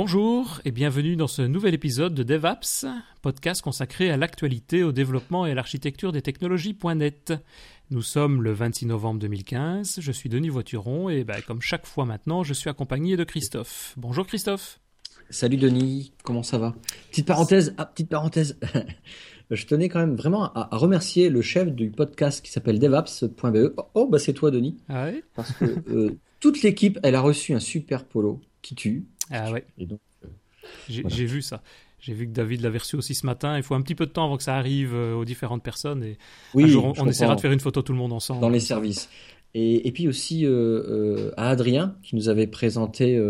Bonjour et bienvenue dans ce nouvel épisode de DevApps, podcast consacré à l'actualité, au développement et à l'architecture des technologies.net. Nous sommes le 26 novembre 2015, je suis Denis Voituron et bah, comme chaque fois maintenant, je suis accompagné de Christophe. Bonjour Christophe. Salut Denis, comment ça va? Petite parenthèse, ah, petite parenthèse. je tenais quand même vraiment à, remercier le chef du podcast qui s'appelle devaps.be. Oh, bah c'est toi Denis. Ah ouais? Parce que euh, toute l'équipe, elle a reçu un super polo qui tue. Ah ouais. Et donc, euh, j'ai vu ça. J'ai vu que David l'avait reçu aussi ce matin. Il faut un petit peu de temps avant que ça arrive euh, aux différentes personnes. Et oui, un jour, on, essaiera de faire une photo tout le monde ensemble. Dans les services. Et, et puis aussi euh, à Adrien, qui nous avait présenté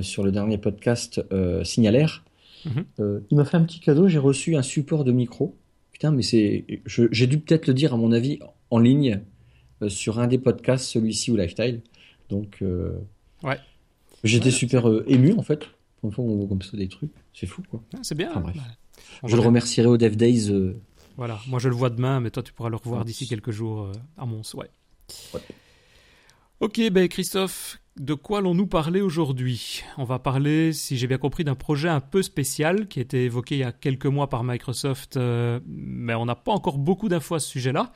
sur le dernier podcast Signalaire. Mhm. il m'a fait un petit cadeau. J'ai reçu un support de micro. Putain, mais c'est. J'ai dû peut-être le dire, à mon avis, en ligne, sur un des podcasts, celui-ci ou Lifestyle. Donc. ouais. J'étais super euh, ému en fait. Pour une fois, on voit comme ça des trucs. C'est fou quoi. Ah, c'est bien. bref. je le remercierai au Dev Days. Euh. Voilà, moi je le vois demain, mais toi tu pourras le revoir d'ici quelques jours euh, à Mons. Ouais. Ok, ben Christophe, de quoi allons-nous parler aujourd'hui? On va parler, si j'ai bien compris, d'un projet un peu spécial qui a été évoqué il y a quelques mois par Microsoft, mais on n'a pas encore beaucoup d'infos à ce sujet-là.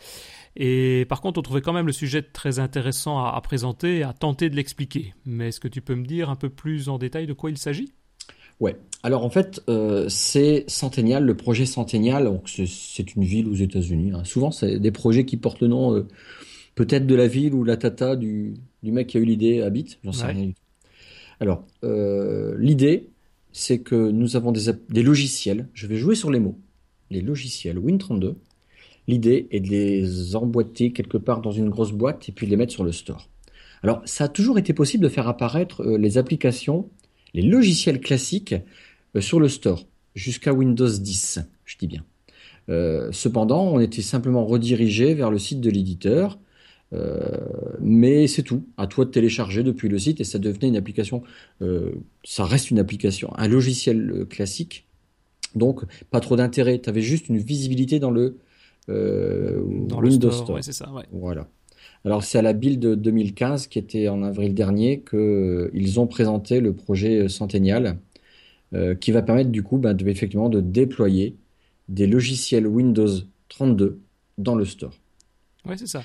Et par contre, on trouvait quand même le sujet très intéressant à, présenter et à tenter de l'expliquer. Mais est-ce que tu peux me dire un peu plus en détail de quoi il s'agit? Ouais. Alors en fait, euh, c'est Centennial, le projet Centennial. C'est une ville aux États-Unis. Hein. Souvent, c'est des projets qui portent le nom euh, peut-être de la ville ou la tata du, mec qui a eu l'idée habite. J'en sais rien Alors, euh, l'idée, c'est que nous avons des, des logiciels. Je vais jouer sur les mots. Les logiciels Win32 L'idée est de les emboîter quelque part dans une grosse boîte et puis de les mettre sur le store. Alors, ça a toujours été possible de faire apparaître euh, les applications, les logiciels classiques euh, sur le store, jusqu'à Windows 10, je dis bien. Euh, cependant, on était simplement redirigé vers le site de l'éditeur, mais c'est tout. À toi de télécharger depuis le site et ça devenait une application. ça reste une application, un logiciel classique. Donc, pas trop d'intérêt. Tu avais juste une visibilité dans le Dans Windows Store. c'est ça, Voilà. Alors c'est à la build 2015 qui était en avril dernier qu'ils euh, ont présenté le projet Centennial euh, qui va permettre du coup ben, de, effectivement de déployer des logiciels Windows 32 dans le store. Ouais, c'est ça.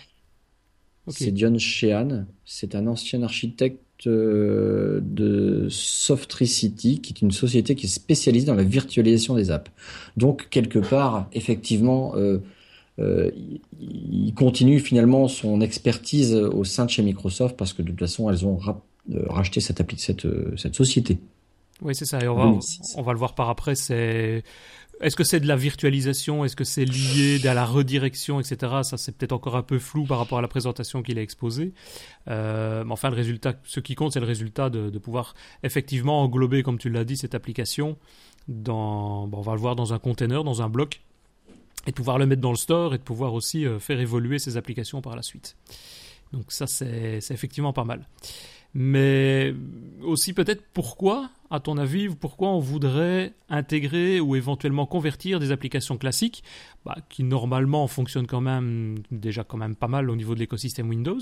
C'est John Sheehan, c'est un ancien architecte de Softricity, qui est une société qui est spécialisée dans la virtualisation des apps. Donc quelque part, effectivement, euh, il continue finalement son expertise au sein de chez Microsoft parce que de toute façon, elles ont euh, racheté cette, cette, euh, cette société. Oui, c'est ça. Et on va, on va le voir par après. C'est est-ce que c'est de la virtualisation? Est-ce que c'est lié à la redirection, etc. Ça, c'est peut-être encore un peu flou par rapport à la présentation qu'il a exposée. mais enfin, le résultat, ce qui compte, c'est le résultat de, de, pouvoir effectivement englober, comme tu l'as dit, cette application dans, bon, on va le voir dans un container, dans un bloc, et de pouvoir le mettre dans le store et de pouvoir aussi euh, faire évoluer ces applications par la suite. Donc ça, c'est effectivement pas mal. Mais aussi peut-être pourquoi, à ton avis, pourquoi on voudrait intégrer ou éventuellement convertir des applications classiques, bah, qui normalement fonctionnent quand même déjà quand même pas mal au niveau de l'écosystème Windows,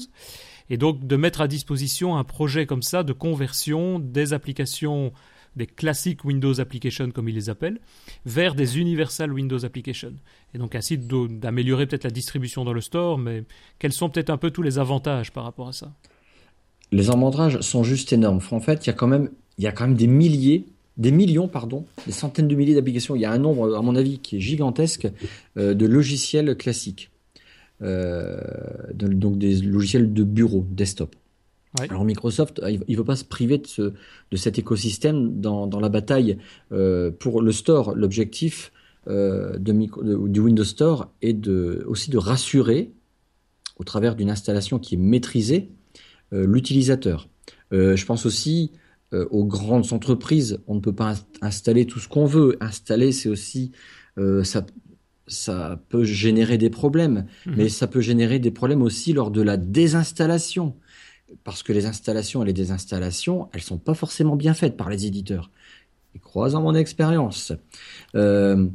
et donc de mettre à disposition un projet comme ça de conversion des applications des classiques Windows Applications, comme ils les appellent, vers des Universal Windows Applications. Et donc ainsi d'améliorer peut-être la distribution dans le store, mais quels sont peut-être un peu tous les avantages par rapport à ça? Les avantages sont juste énormes. En fait, il y a quand même, il y a quand même des milliers des millions, pardon, des centaines de milliers d'applications. Il y a un nombre, à mon avis, qui est gigantesque euh, de logiciels classiques. Euh, donc des logiciels de bureau, desktop. Alors Microsoft, euh, il ne veut pas se priver de, ce, de cet écosystème dans, dans la bataille euh, pour le store. L'objectif euh, de, du Windows Store est de, aussi de rassurer, au travers d'une installation qui est maîtrisée, euh, l'utilisateur. Euh, je pense aussi euh, aux grandes entreprises. On ne peut pas installer tout ce qu'on veut. Installer, c'est aussi ça, ça peut générer des problèmes, mmh. mais ça peut générer des problèmes aussi lors de la désinstallation parce que les installations et les désinstallations, elles sont pas forcément bien faites par les éditeurs. Et croisant mon expérience, euh,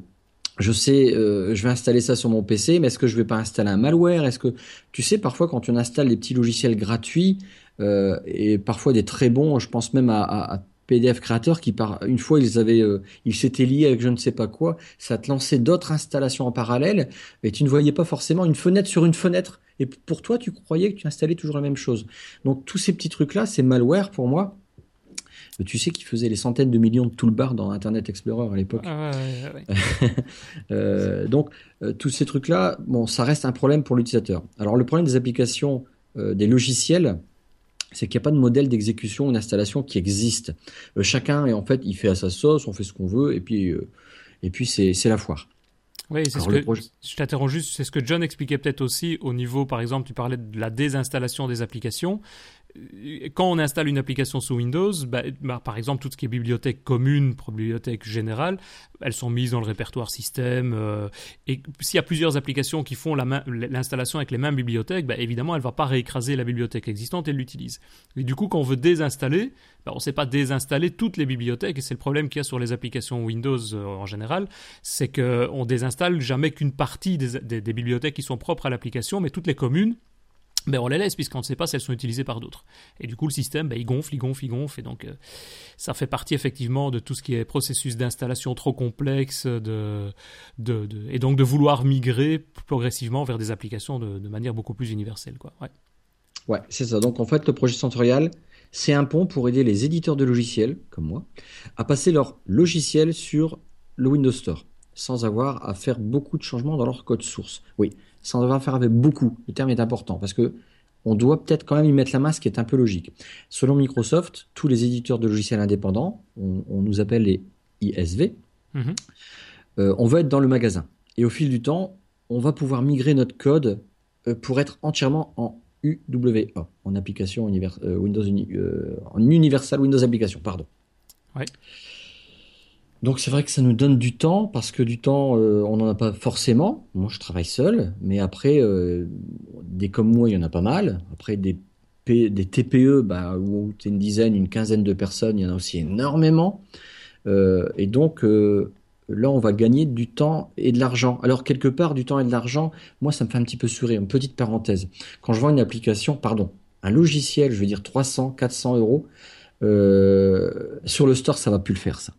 je sais, euh, je vais installer ça sur mon PC, mais est-ce que je vais pas installer un malware? Est-ce que tu sais parfois quand on installe des petits logiciels gratuits euh, et parfois des très bons, je pense même à, PDF créateur qui par une fois ils avaient euh, ils s'étaient liés avec je ne sais pas quoi, ça te lançait d'autres installations en parallèle et tu ne voyais pas forcément une fenêtre sur une fenêtre et pour toi tu croyais que tu installais toujours la même chose. Donc tous ces petits trucs là, c'est malware pour moi. Tu sais qu'il faisait les centaines de millions de toolbars dans Internet Explorer à l'époque. Ah euh, donc euh, tous ces trucs là, bon, ça reste un problème pour l'utilisateur. Alors le problème des applications, des logiciels, c'est qu'il n'y a pas de modèle d'exécution ou d'installation qui existe. Euh, chacun, et en fait, il fait à sa sauce, on fait ce qu'on veut, et puis, euh, et puis c'est, la foire. Oui, c'est ce que, je t'interromps juste, c'est ce que John expliquait peut-être aussi au niveau, par exemple, tu parlais de la désinstallation des applications quand on installe une application sous Windows, bah, bah, par exemple, tout ce qui est bibliothèque commune, bibliothèque générale, elles sont mises dans le répertoire système. Euh, et s'il y a plusieurs applications qui font l'installation avec les mêmes bibliothèques, bah, évidemment, elle ne va pas réécraser la bibliothèque existante et l'utilise. Et du coup, quand on veut désinstaller, on ne sait pas désinstaller toutes les bibliothèques, et c'est le problème qu'il y a sur les applications Windows euh, en général, c'est qu'on désinstalle jamais qu'une partie des bibliothèques qui sont propres à l'application, mais toutes les communes ben on les laisse puisqu'on ne sait pas si elles sont utilisées par d'autres. Et du coup, le système, ben, il gonfle, il gonfle, il gonfle. Et donc, euh, ça fait partie effectivement de tout ce qui est processus d'installation trop complexe de, de, et donc de vouloir migrer progressivement vers des applications de, manière beaucoup plus universelle. Quoi. Ouais, ouais c'est ça. Donc, en fait, le projet Centurial, c'est un pont pour aider les éditeurs de logiciels, comme moi, à passer leur logiciel sur le Windows Store sans avoir à faire beaucoup de changements dans leur code source. Oui, sans devoir faire avec beaucoup. Le terme est important parce que on doit peut-être quand même y mettre la main, ce qui est un peu logique. Selon Microsoft, tous les éditeurs de logiciels indépendants, on, nous appelle les ISV, mhm. euh, on va être dans le magasin. Et au fil du temps, on va pouvoir migrer notre code euh, pour être entièrement en UWA, en application euh, Windows en Universal Windows Application, pardon. Ouais. Donc c'est vrai que ça nous donne du temps parce que du temps euh, on n'en a pas forcément. Moi je travaille seul, mais après euh, des comme moi il y en a pas mal. Après des TPE bah, où tu une dizaine, une quinzaine de personnes, il y en a aussi énormément. Euh, et donc là on va gagner du temps et de l'argent. Alors quelque part du temps et de l'argent, moi ça me fait un petit peu sourire. Une petite parenthèse. Quand je vends une application, pardon, un logiciel, je veux dire 300, 400 euros sur le store ça va plus le faire ça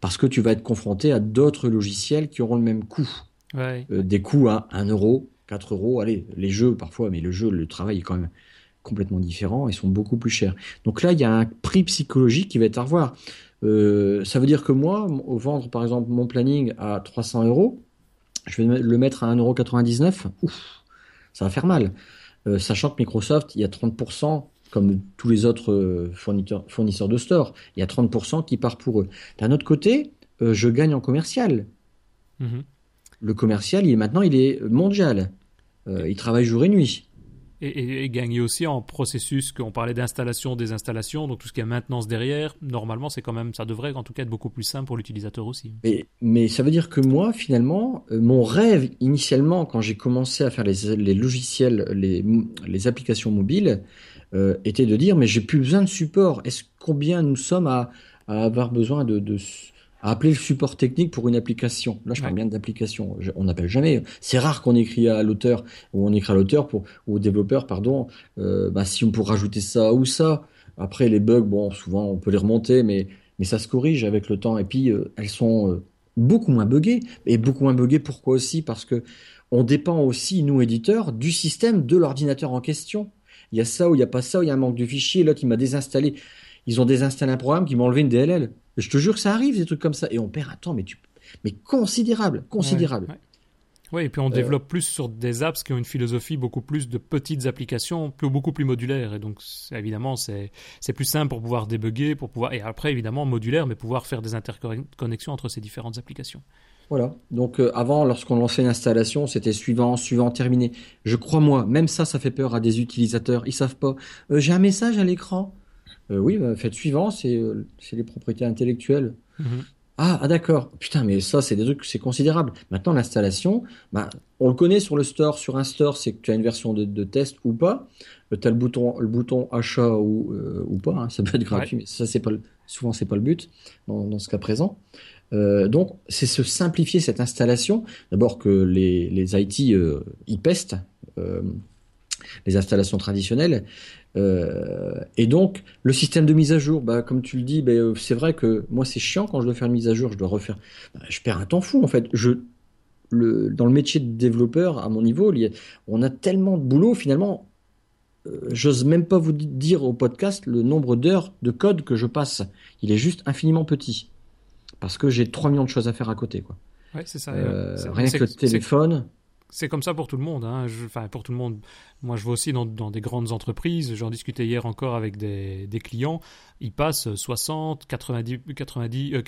parce que tu vas être confronté à d'autres logiciels qui auront le même coût. Euh, des coûts à 1 euro, 4 euros, allez, les jeux parfois, mais le jeu, le travail est quand même complètement différent, ils sont beaucoup plus chers. Donc là, il y a un prix psychologique qui va être à revoir. Euh, ça veut dire que moi, vendre par exemple mon planning à 300 euros, je vais le mettre à 1,99€, ouf, ça va faire mal. Euh, sachant que Microsoft, il y a 30% comme tous les autres euh, fournisseurs, fournisseurs de store. Il y a 30% qui part pour eux. D'un autre côté, euh, je gagne en commercial. Mhm. Le commercial, il est maintenant, il est mondial. Euh, il travaille jour et nuit. Et, gagner aussi en processus qu'on parlait d'installation, des installations, donc tout ce qui est maintenance derrière. Normalement, c'est quand même, ça devrait en tout cas être beaucoup plus simple pour l'utilisateur aussi. Mais, mais, ça veut dire que moi, finalement, mon rêve initialement, quand j'ai commencé à faire les, les logiciels, les, les applications mobiles, euh, était de dire mais j'ai plus besoin de support. Est-ce combien nous sommes à, avoir besoin de, à appeler le support technique pour une application? Là, je parle bien d'application. On n'appelle jamais. C'est rare qu'on écrit à l'auteur ou on écrit à l'auteur pour ou au développeur, pardon. Euh, bah, si on peut rajouter ça ou ça. Après, les bugs, bon, souvent on peut les remonter, mais mais ça se corrige avec le temps. Et puis euh, elles sont beaucoup moins buggées. Et beaucoup moins buggées. Pourquoi aussi? Parce que on dépend aussi nous éditeurs du système de l'ordinateur en question il y a ça ou il n'y a pas ça, ou il y a un manque de fichiers, l'autre il m'a désinstallé. Ils ont désinstallé un programme qui m'a enlevé une DLL. je te jure que ça arrive, des trucs comme ça. Et on perd un temps, mais, tu... mais considérable, considérable. Oui, et puis on euh. développe plus sur des apps qui ont une philosophie beaucoup plus de petites applications, plus, beaucoup plus modulaires. Et donc, évidemment, c'est plus simple pour pouvoir débugger, pour pouvoir. Et après, évidemment, modulaire, mais pouvoir faire des interconnexions entre ces différentes applications. Voilà. Donc euh, avant, lorsqu'on lançait une installation, c'était suivant, suivant, terminé. Je crois moi, même ça, ça fait peur à des utilisateurs. Ils savent pas. Euh, j'ai un message à l'écran. Euh, oui, bah, faites suivant, c'est les propriétés intellectuelles. Mhm. Ah, ah d'accord. Putain, mais ça, c'est des trucs, c'est considérable. Maintenant, l'installation, bah, on le connaît sur le store. Sur un store, c'est que tu as une version de, test ou pas. tu as le bouton, le bouton achat ou, ou pas. Hein. ça peut être gratuit, mais ça, c'est pas souvent, c'est pas le but dans, dans ce cas présent. Euh, donc, c'est se simplifier cette installation. D'abord que les, les IT euh, y pestent, euh, les installations traditionnelles. et donc, le système de mise à jour, bah, comme tu le dis, bah, c'est vrai que moi, c'est chiant quand je dois faire une mise à jour, je dois refaire. Bah, je perds un temps fou, en fait. Je, le, dans le métier de développeur, à mon niveau, on a tellement de boulot, finalement, j'ose même pas vous dire au podcast le nombre d'heures de code que je passe. Il est juste infiniment petit. Parce que j'ai 3 millions de choses à faire à côté, quoi. Ouais, c'est ça. rien que le téléphone c'est comme ça pour tout le monde. Hein. enfin, pour tout le monde. Moi, je vois aussi dans, des grandes entreprises. J'en discutais hier encore avec des, clients. Ils passent 60, 90, 90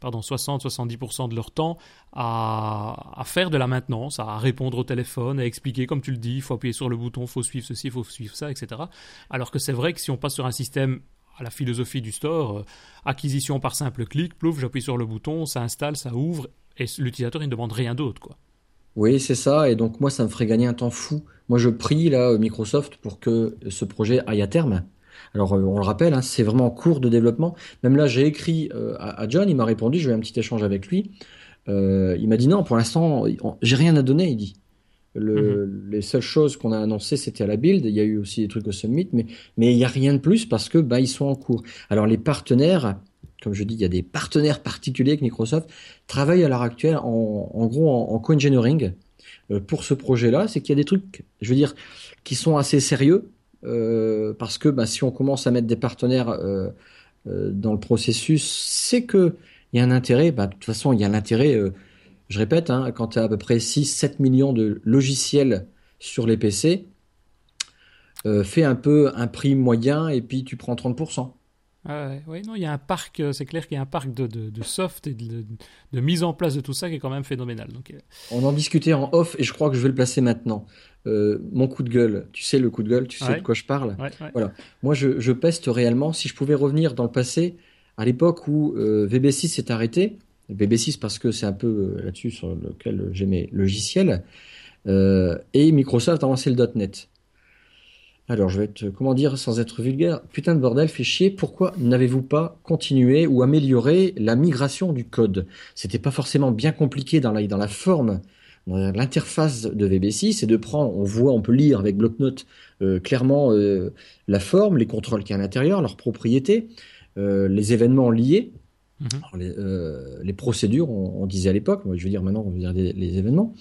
pardon, 60, 70% de leur temps à, faire de la maintenance, à répondre au téléphone, à expliquer, comme tu le dis, il faut appuyer sur le bouton, il faut suivre ceci, il faut suivre ça, etc. Alors que c'est vrai que si on passe sur un système à la philosophie du store, euh, acquisition par simple clic, plouf, j'appuie sur le bouton, ça installe, ça ouvre, et l'utilisateur, il ne demande rien d'autre. Oui, c'est ça. Et donc moi, ça me ferait gagner un temps fou. Moi, je prie là Microsoft pour que ce projet aille à terme. Alors, euh, on le rappelle, hein, c'est vraiment en cours de développement. Même là, j'ai écrit euh, à, John, il m'a répondu, j'ai eu un petit échange avec lui. Euh, il m'a dit non, pour l'instant, j'ai rien à donner, il dit. Le, mhm. Les seules choses qu'on a annoncées, c'était à la build. Il y a eu aussi des trucs au summit, mais mais il n'y a rien de plus parce que bah ils sont en cours. Alors les partenaires, comme je dis, il y a des partenaires particuliers que Microsoft travaille à l'heure actuelle en, gros en, co-engineering euh, pour ce projet-là. C'est qu'il y a des trucs, je veux dire, qui sont assez sérieux euh, parce que bah, si on commence à mettre des partenaires euh, dans le processus, c'est que il y a un intérêt. Bah, de toute façon, il y a l'intérêt. Je répète, hein, quand tu as à peu près 6-7 millions de logiciels sur les PC, fais un peu un prix moyen et puis tu prends 30%. oui, non, il y a un parc, euh, c'est clair qu'il y a un parc de, de, soft et de, de, mise en place de tout ça qui est quand même phénoménal. Donc, euh. On en discutait en off et je crois que je vais le placer maintenant. Euh, mon coup de gueule, tu sais le coup de gueule, tu sais de quoi je parle. voilà. Moi, je, je, peste réellement. Si je pouvais revenir dans le passé, à l'époque où VB6 s'est arrêté, VB6 parce que c'est un peu là-dessus sur lequel j'ai mes logiciels, et Microsoft a lancé le .NET. Alors, je vais être, comment dire, sans être vulgaire, putain de bordel, fait chier, pourquoi n'avez-vous pas continué ou amélioré la migration du code? C'était pas forcément bien compliqué dans la, forme, dans l'interface de VB6, et de prendre, on voit, on peut lire avec bloc-notes euh, clairement euh, la forme, les contrôles qui y a à l'intérieur, leurs propriétés, euh, les événements liés, mhm. les, procédures, on, disait à l'époque, je veux dire maintenant, on veut dire les événements,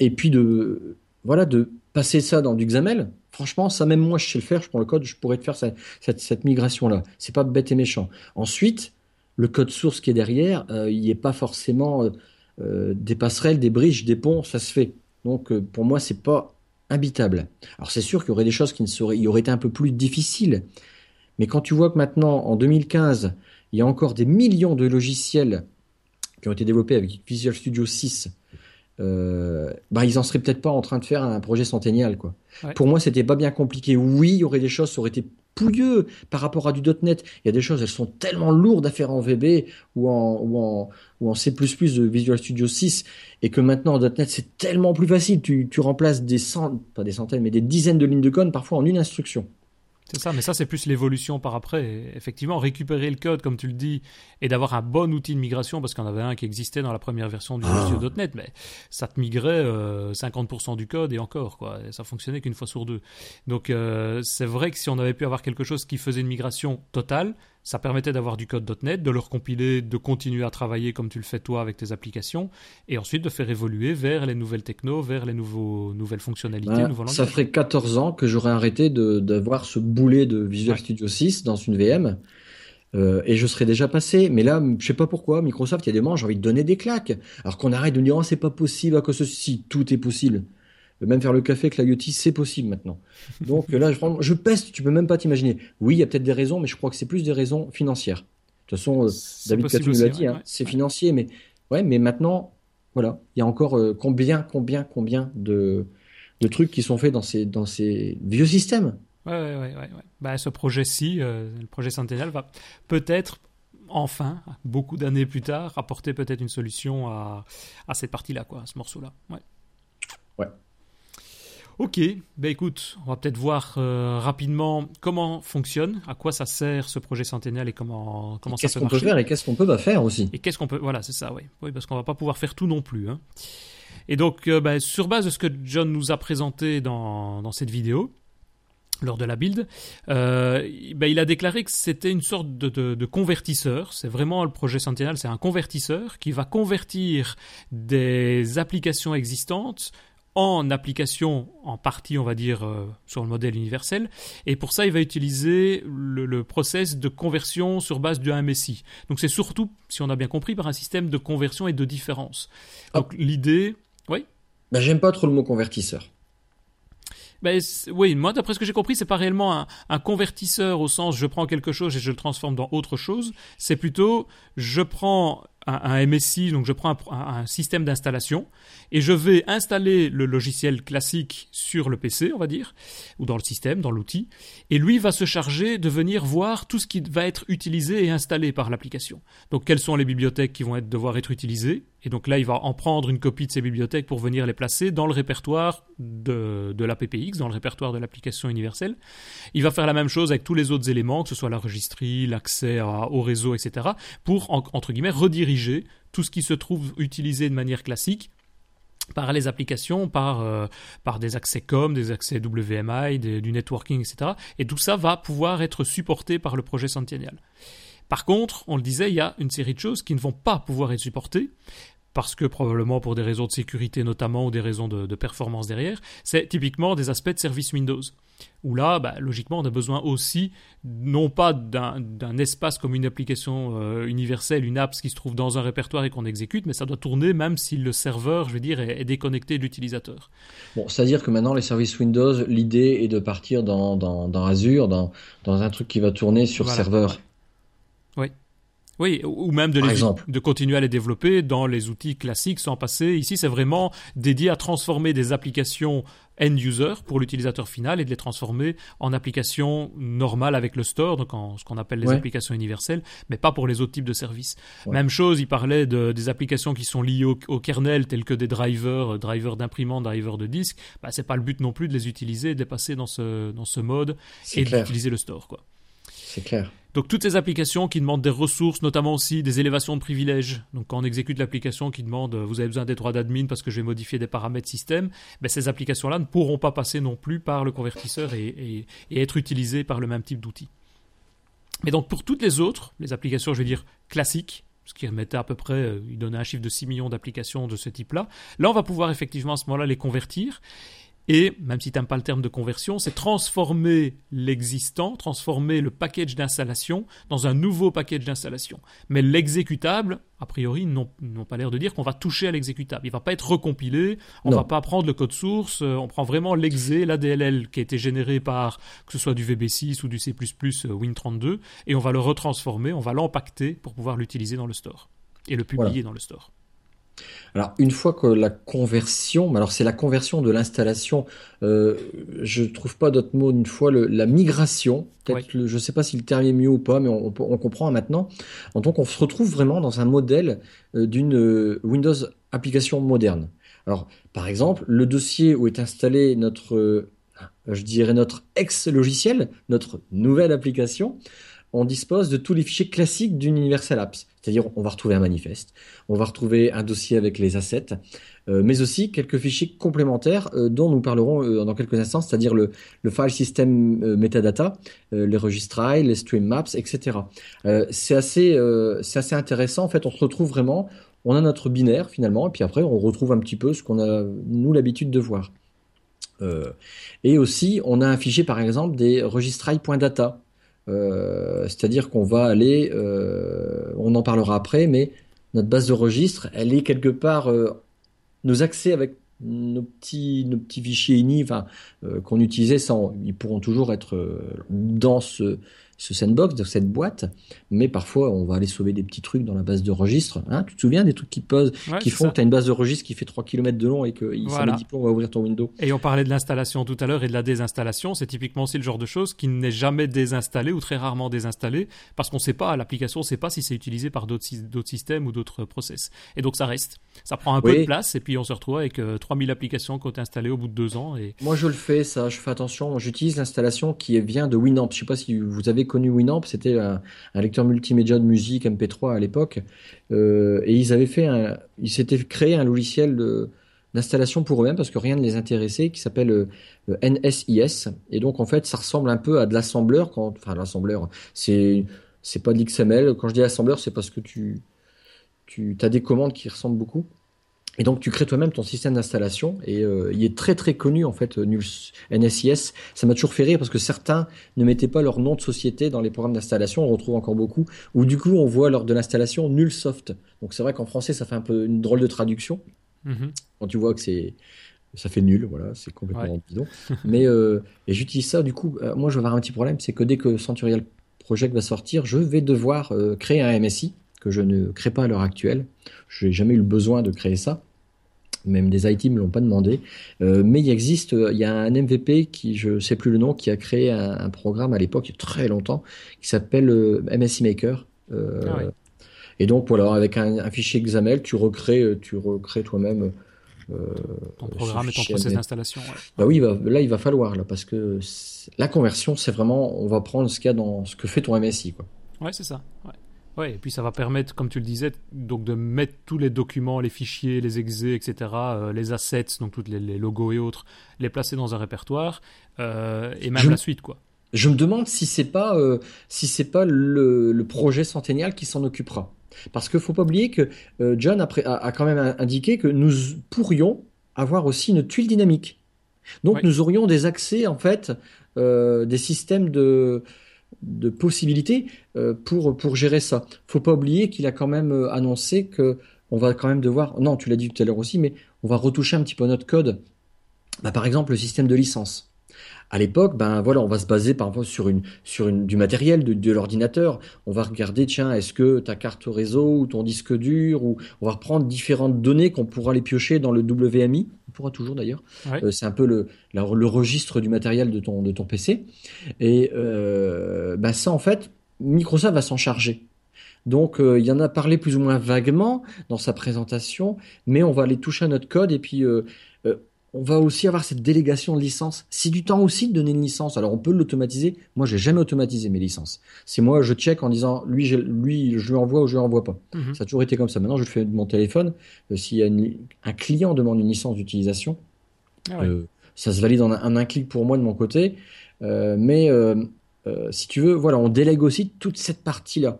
et puis de, voilà, de passer ça dans du XAML, franchement, ça même moi je sais le faire, je prends le code, je pourrais te faire cette, migration-là. C'est pas bête et méchant. Ensuite, le code source qui est derrière, euh, il n'y est pas forcément euh, euh, des passerelles, des bridges, des ponts, ça se fait. Donc pour moi, c'est pas habitable. Alors c'est sûr qu'il y aurait des choses qui ne seraient, il aurait été un peu plus difficiles. Mais quand tu vois que maintenant, en 2015, il y a encore des millions de logiciels qui ont été développés avec Visual Studio 6 euh, bah ils en seraient peut-être pas en train de faire un projet centennial quoi. Pour moi, c'était pas bien compliqué. Oui, il y aurait des choses, ça aurait été pouilleux par rapport à du .NET. Il y a des choses, elles sont tellement lourdes à faire en VB ou en ou en ou en C++ de Visual Studio 6 et que maintenant en .NET c'est tellement plus facile. Tu tu remplaces des centaines, pas des centaines, mais des dizaines de lignes de code parfois en une instruction. C'est ça, mais ça c'est plus l'évolution par après. Effectivement, récupérer le code, comme tu le dis, et d'avoir un bon outil de migration, parce qu'il y en avait un qui existait dans la première version du ah. .NET, mais ça te migrait 50% euh, du code et encore, quoi. Et ça fonctionnait qu'une fois sur deux. Donc euh, c'est vrai que si on avait pu avoir quelque chose qui faisait une migration totale, ça permettait d'avoir du code .NET, de le recompiler, de continuer à travailler comme tu le fais toi avec tes applications, et ensuite de faire évoluer vers les nouvelles techno, vers les nouveaux, nouvelles fonctionnalités, bah, nouveaux Ça ferait 14 ans que j'aurais arrêté d'avoir ce boulet de Visual Studio 6 dans une VM. Euh, et je serais déjà passé, mais là, je sais pas pourquoi, Microsoft, il y a des moments, j'ai envie de donner des claques. Alors qu'on arrête de dire, oh, c'est pas possible à cause de ceci, tout est possible même faire le café avec l'IoT, c'est possible maintenant. Donc là, je, je peste, tu peux même pas t'imaginer. Oui, il y a peut-être des raisons, mais je crois que c'est plus des raisons financières. De toute façon, euh, David Katou l'a dit, hein, c'est financier, mais ouais, mais maintenant, voilà, il y a encore euh, combien, combien, combien de, de trucs qui sont faits dans ces, dans ces vieux systèmes. Ouais, ouais, ouais, ouais. Bah, ce projet-ci, euh, le projet Sentinel, va peut-être enfin, beaucoup d'années plus tard, apporter peut-être une solution à, à cette partie-là, quoi, à ce morceau-là. Ouais. Ouais. Ok, ben écoute, on va peut-être voir euh, rapidement comment fonctionne, à quoi ça sert ce projet centennial et comment comment ça Qu'est-ce qu'on peut faire et qu'est-ce qu'on peut pas faire aussi. Et qu'est-ce qu'on peut, voilà, c'est ça, oui, oui, parce qu'on va pas pouvoir faire tout non plus. Hein. Et donc, euh, ben, sur base de ce que John nous a présenté dans, dans cette vidéo, lors de la build, euh, ben, il a déclaré que c'était une sorte de, convertisseur. C'est vraiment le projet Sentinel, c'est un convertisseur qui va convertir des applications existantes en applications en partie, on va dire, euh, sur le modèle universel. Et pour ça, il va utiliser le, process de conversion sur base du MSI. Donc c'est surtout, si on a bien compris, par un système de conversion et de différence. Donc l'idée... Oui ben, J'aime pas trop le mot convertisseur. Ben, oui, moi, d'après ce que j'ai compris, c'est pas réellement un, convertisseur au sens je prends quelque chose et je le transforme dans autre chose. C'est plutôt je prends un, MSI, donc je prends un, système d'installation et je vais installer le logiciel classique sur le PC, on va dire, ou dans le système, dans l'outil, et lui va se charger de venir voir tout ce qui va être utilisé et installé par l'application. Donc quelles sont les bibliothèques qui vont devoir être utilisées, et donc là il va en prendre une copie de ces bibliothèques pour venir les placer dans le répertoire de, de l'APPX, dans le répertoire de l'application universelle. Il va faire la même chose avec tous les autres éléments, que ce soit la registrie, l'accès au réseau, etc., pour, entre guillemets, rediriger tout ce qui se trouve utilisé de manière classique par les applications, par, euh, par des accès COM, des accès WMI, du networking, etc. Et tout ça va pouvoir être supporté par le projet Sentinel. Par contre, on le disait, il y a une série de choses qui ne vont pas pouvoir être supportées parce que probablement pour des raisons de sécurité notamment ou des raisons de, performance derrière, c'est typiquement des aspects de service Windows. Où là, bah, logiquement, on a besoin aussi, non pas d'un espace comme une application euh, universelle, une app qui se trouve dans un répertoire et qu'on exécute, mais ça doit tourner même si le serveur, je veux dire, est, déconnecté de l'utilisateur. Bon, c'est-à-dire que maintenant, les services Windows, l'idée est de partir dans, dans, Azure, dans, dans, un truc qui va tourner sur serveur. Oui. Oui, ou même de, de continuer à les développer dans les outils classiques sans passer. Ici, c'est vraiment dédié à transformer des applications end-user pour l'utilisateur final et de les transformer en applications normales avec le store, donc en ce qu'on appelle les applications universelles, mais pas pour les autres types de services. Même chose, il parlait de, des applications qui sont liées au, kernel, telles que des drivers, euh, drivers d'imprimante, drivers de disque. Bah, c'est pas le but non plus de les utiliser, de les passer dans ce, dans ce mode et d'utiliser le store, quoi. C'est clair. Donc toutes ces applications qui demandent des ressources, notamment aussi des élévations de privilèges. Donc quand on exécute l'application qui demande euh, vous avez besoin des droits d'admin parce que je vais modifier des paramètres système, ben, ces applications-là ne pourront pas passer non plus par le convertisseur et, être utilisées par le même type d'outil. Mais donc pour toutes les autres, les applications, je vais dire classiques, ce qui remettait à peu près, euh, il donnait un chiffre de 6 millions d'applications de ce type-là. Là, on va pouvoir effectivement à ce moment-là les convertir. Et, même si tu n'aimes pas le terme de conversion, c'est transformer l'existant, transformer le package d'installation dans un nouveau package d'installation. Mais l'exécutable, a priori, n'ont pas l'air de dire qu'on va toucher à l'exécutable. Il ne va pas être recompilé, on ne va pas prendre le code source, euh, on prend vraiment l'exé, l'ADLL qui a été généré par, que ce soit du VB6 ou du C++ euh, Win32, et on va le retransformer, on va l'empacter pour pouvoir l'utiliser dans le store et le publier dans le store. Alors une fois que la conversion, alors c'est la conversion de l'installation, euh, je trouve pas d'autre mot une fois la migration. Peut-être je sais pas si le terme est mieux ou pas, mais on, comprend maintenant. Donc on se retrouve vraiment dans un modèle euh, d'une euh, Windows application moderne. Alors par exemple, le dossier où est installé notre, euh, je dirais notre ex logiciel, notre nouvelle application on dispose de tous les fichiers classiques d'une Universal Apps. C'est-à-dire, on va retrouver un manifeste, on va retrouver un dossier avec les assets, euh, mais aussi quelques fichiers complémentaires euh, dont nous parlerons euh, dans quelques instants, c'est-à-dire le, file system metadata, les registrails, les stream maps, etc. c'est assez, assez intéressant. En fait, on se retrouve vraiment, on a notre binaire finalement, et puis après, on retrouve un petit peu ce qu'on a nous l'habitude de voir. et aussi, on a un fichier par exemple des registrails.data euh, c'est-à-dire qu'on va aller, euh, on en parlera après, mais notre base de registre, elle est quelque part euh, nos accès avec nos petits, fichiers INI qu'on utilisait, sans, ils pourront toujours être dans ce, ce sandbox, de cette boîte, mais parfois on va aller sauver des petits trucs dans la base de registre. Hein, tu te souviens des trucs qui posent, qui font que tu as une base de registre qui fait 3 km de long et que voilà. dit on va ouvrir ton window. Et on parlait de l'installation tout à l'heure et de la désinstallation, c'est typiquement aussi le genre de choses qui n'est jamais désinstallé ou très rarement désinstallé parce qu'on ne sait pas, l'application ne sait pas si c'est utilisé par d'autres systèmes ou d'autres process. Et donc ça reste. Ça prend un peu de place et puis on se retrouve avec 3000 euh, applications qui ont été installées au bout de deux ans. Et... Moi je le fais ça, je fais attention, j'utilise l'installation qui vient de Winamp. Je sais pas si vous avez connu Winamp, c'était un, lecteur multimédia de musique MP3 à l'époque, euh, et ils avaient fait un, ils s'étaient créé un logiciel d'installation pour eux-mêmes parce que rien ne les intéressait, qui s'appelle euh, NSIS. Et donc en fait, ça ressemble un peu à de l'assembleur. Quand, enfin, l'assembleur, c'est c'est pas de l'XML. Quand je dis assembleur, c'est parce que tu tu as des commandes qui ressemblent beaucoup. Et donc tu crées toi-même ton système d'installation et euh, il est très très connu en fait NSIS. Ça m'a toujours fait rire parce que certains ne mettaient pas leur nom de société dans les programmes d'installation. On retrouve encore beaucoup. Ou du coup on voit lors de l'installation Nullsoft. Donc c'est vrai qu'en français ça fait un peu une drôle de traduction. Mm-hmm. Quand tu vois que c'est ça fait nul, voilà, c'est complètement bidon. Mais euh, et j'utilise ça du coup. Euh, moi je vais avoir un petit problème, c'est que dès que Centurial Project va sortir, je vais devoir créer un MSI que je ne crée pas à l'heure actuelle. Je n'ai jamais eu le besoin de créer ça même des IT me l'ont pas demandé. Euh, mais il existe, il y a un MVP qui, je sais plus le nom, qui a créé un, programme à l'époque, il y a très longtemps, qui s'appelle euh, MSI Maker. Euh, ah et donc voilà, avec un, fichier XAML, tu recrées, tu recrées toi-même. ton programme et ton process d'installation. Bah oui, bah, là il va falloir là parce que la conversion, c'est vraiment, on va prendre ce qu'il y a dans ce que fait ton MSI quoi. Ouais, c'est ça. Ouais. Ouais, et puis ça va permettre, comme tu le disais, donc de mettre tous les documents, les fichiers, les exés, etc., euh, les assets, donc tous les, logos et autres, les placer dans un répertoire, euh, et même la suite, quoi. Je me demande si c'est pas euh, si c'est pas le, projet Centennial qui s'en occupera, parce qu'il faut pas oublier que John a, a, quand même indiqué que nous pourrions avoir aussi une tuile dynamique. Donc nous aurions des accès en fait, des systèmes de de possibilités euh, pour, pour gérer ça. Faut pas oublier qu'il a quand même euh, annoncé que on va quand même devoir, non, tu l'as dit tout à l'heure aussi, mais on va retoucher un petit peu notre code. Bah, par exemple, le système de licence. À l'époque, ben voilà, on va se baser par exemple sur une sur une du matériel de, de l'ordinateur. On va regarder, tiens, est-ce que ta carte réseau ou ton disque dur ou on va reprendre différentes données qu'on pourra les piocher dans le WMI. Pourra toujours d'ailleurs. Euh, c'est un peu le, le registre du matériel de ton de ton PC. Et euh, ben ça en fait, Microsoft va s'en charger. Donc euh, il y en a parlé plus ou moins vaguement dans sa présentation, mais on va aller toucher à notre code et puis on va aussi avoir cette délégation de licence. C'est du temps aussi de donner une licence. Alors on peut l'automatiser. Moi, j'ai jamais automatisé mes licences. C'est moi, je check en disant lui, je, lui, je lui envoie ou je lui envoie pas. Mhm. Ça a toujours été comme ça. Maintenant, je le fais de mon téléphone. Euh, S'il y a un client demande une licence d'utilisation, ah euh, ça se valide en un, un, clic pour moi de mon côté. Euh, mais euh, si tu veux, voilà, on délègue aussi toute cette partie-là.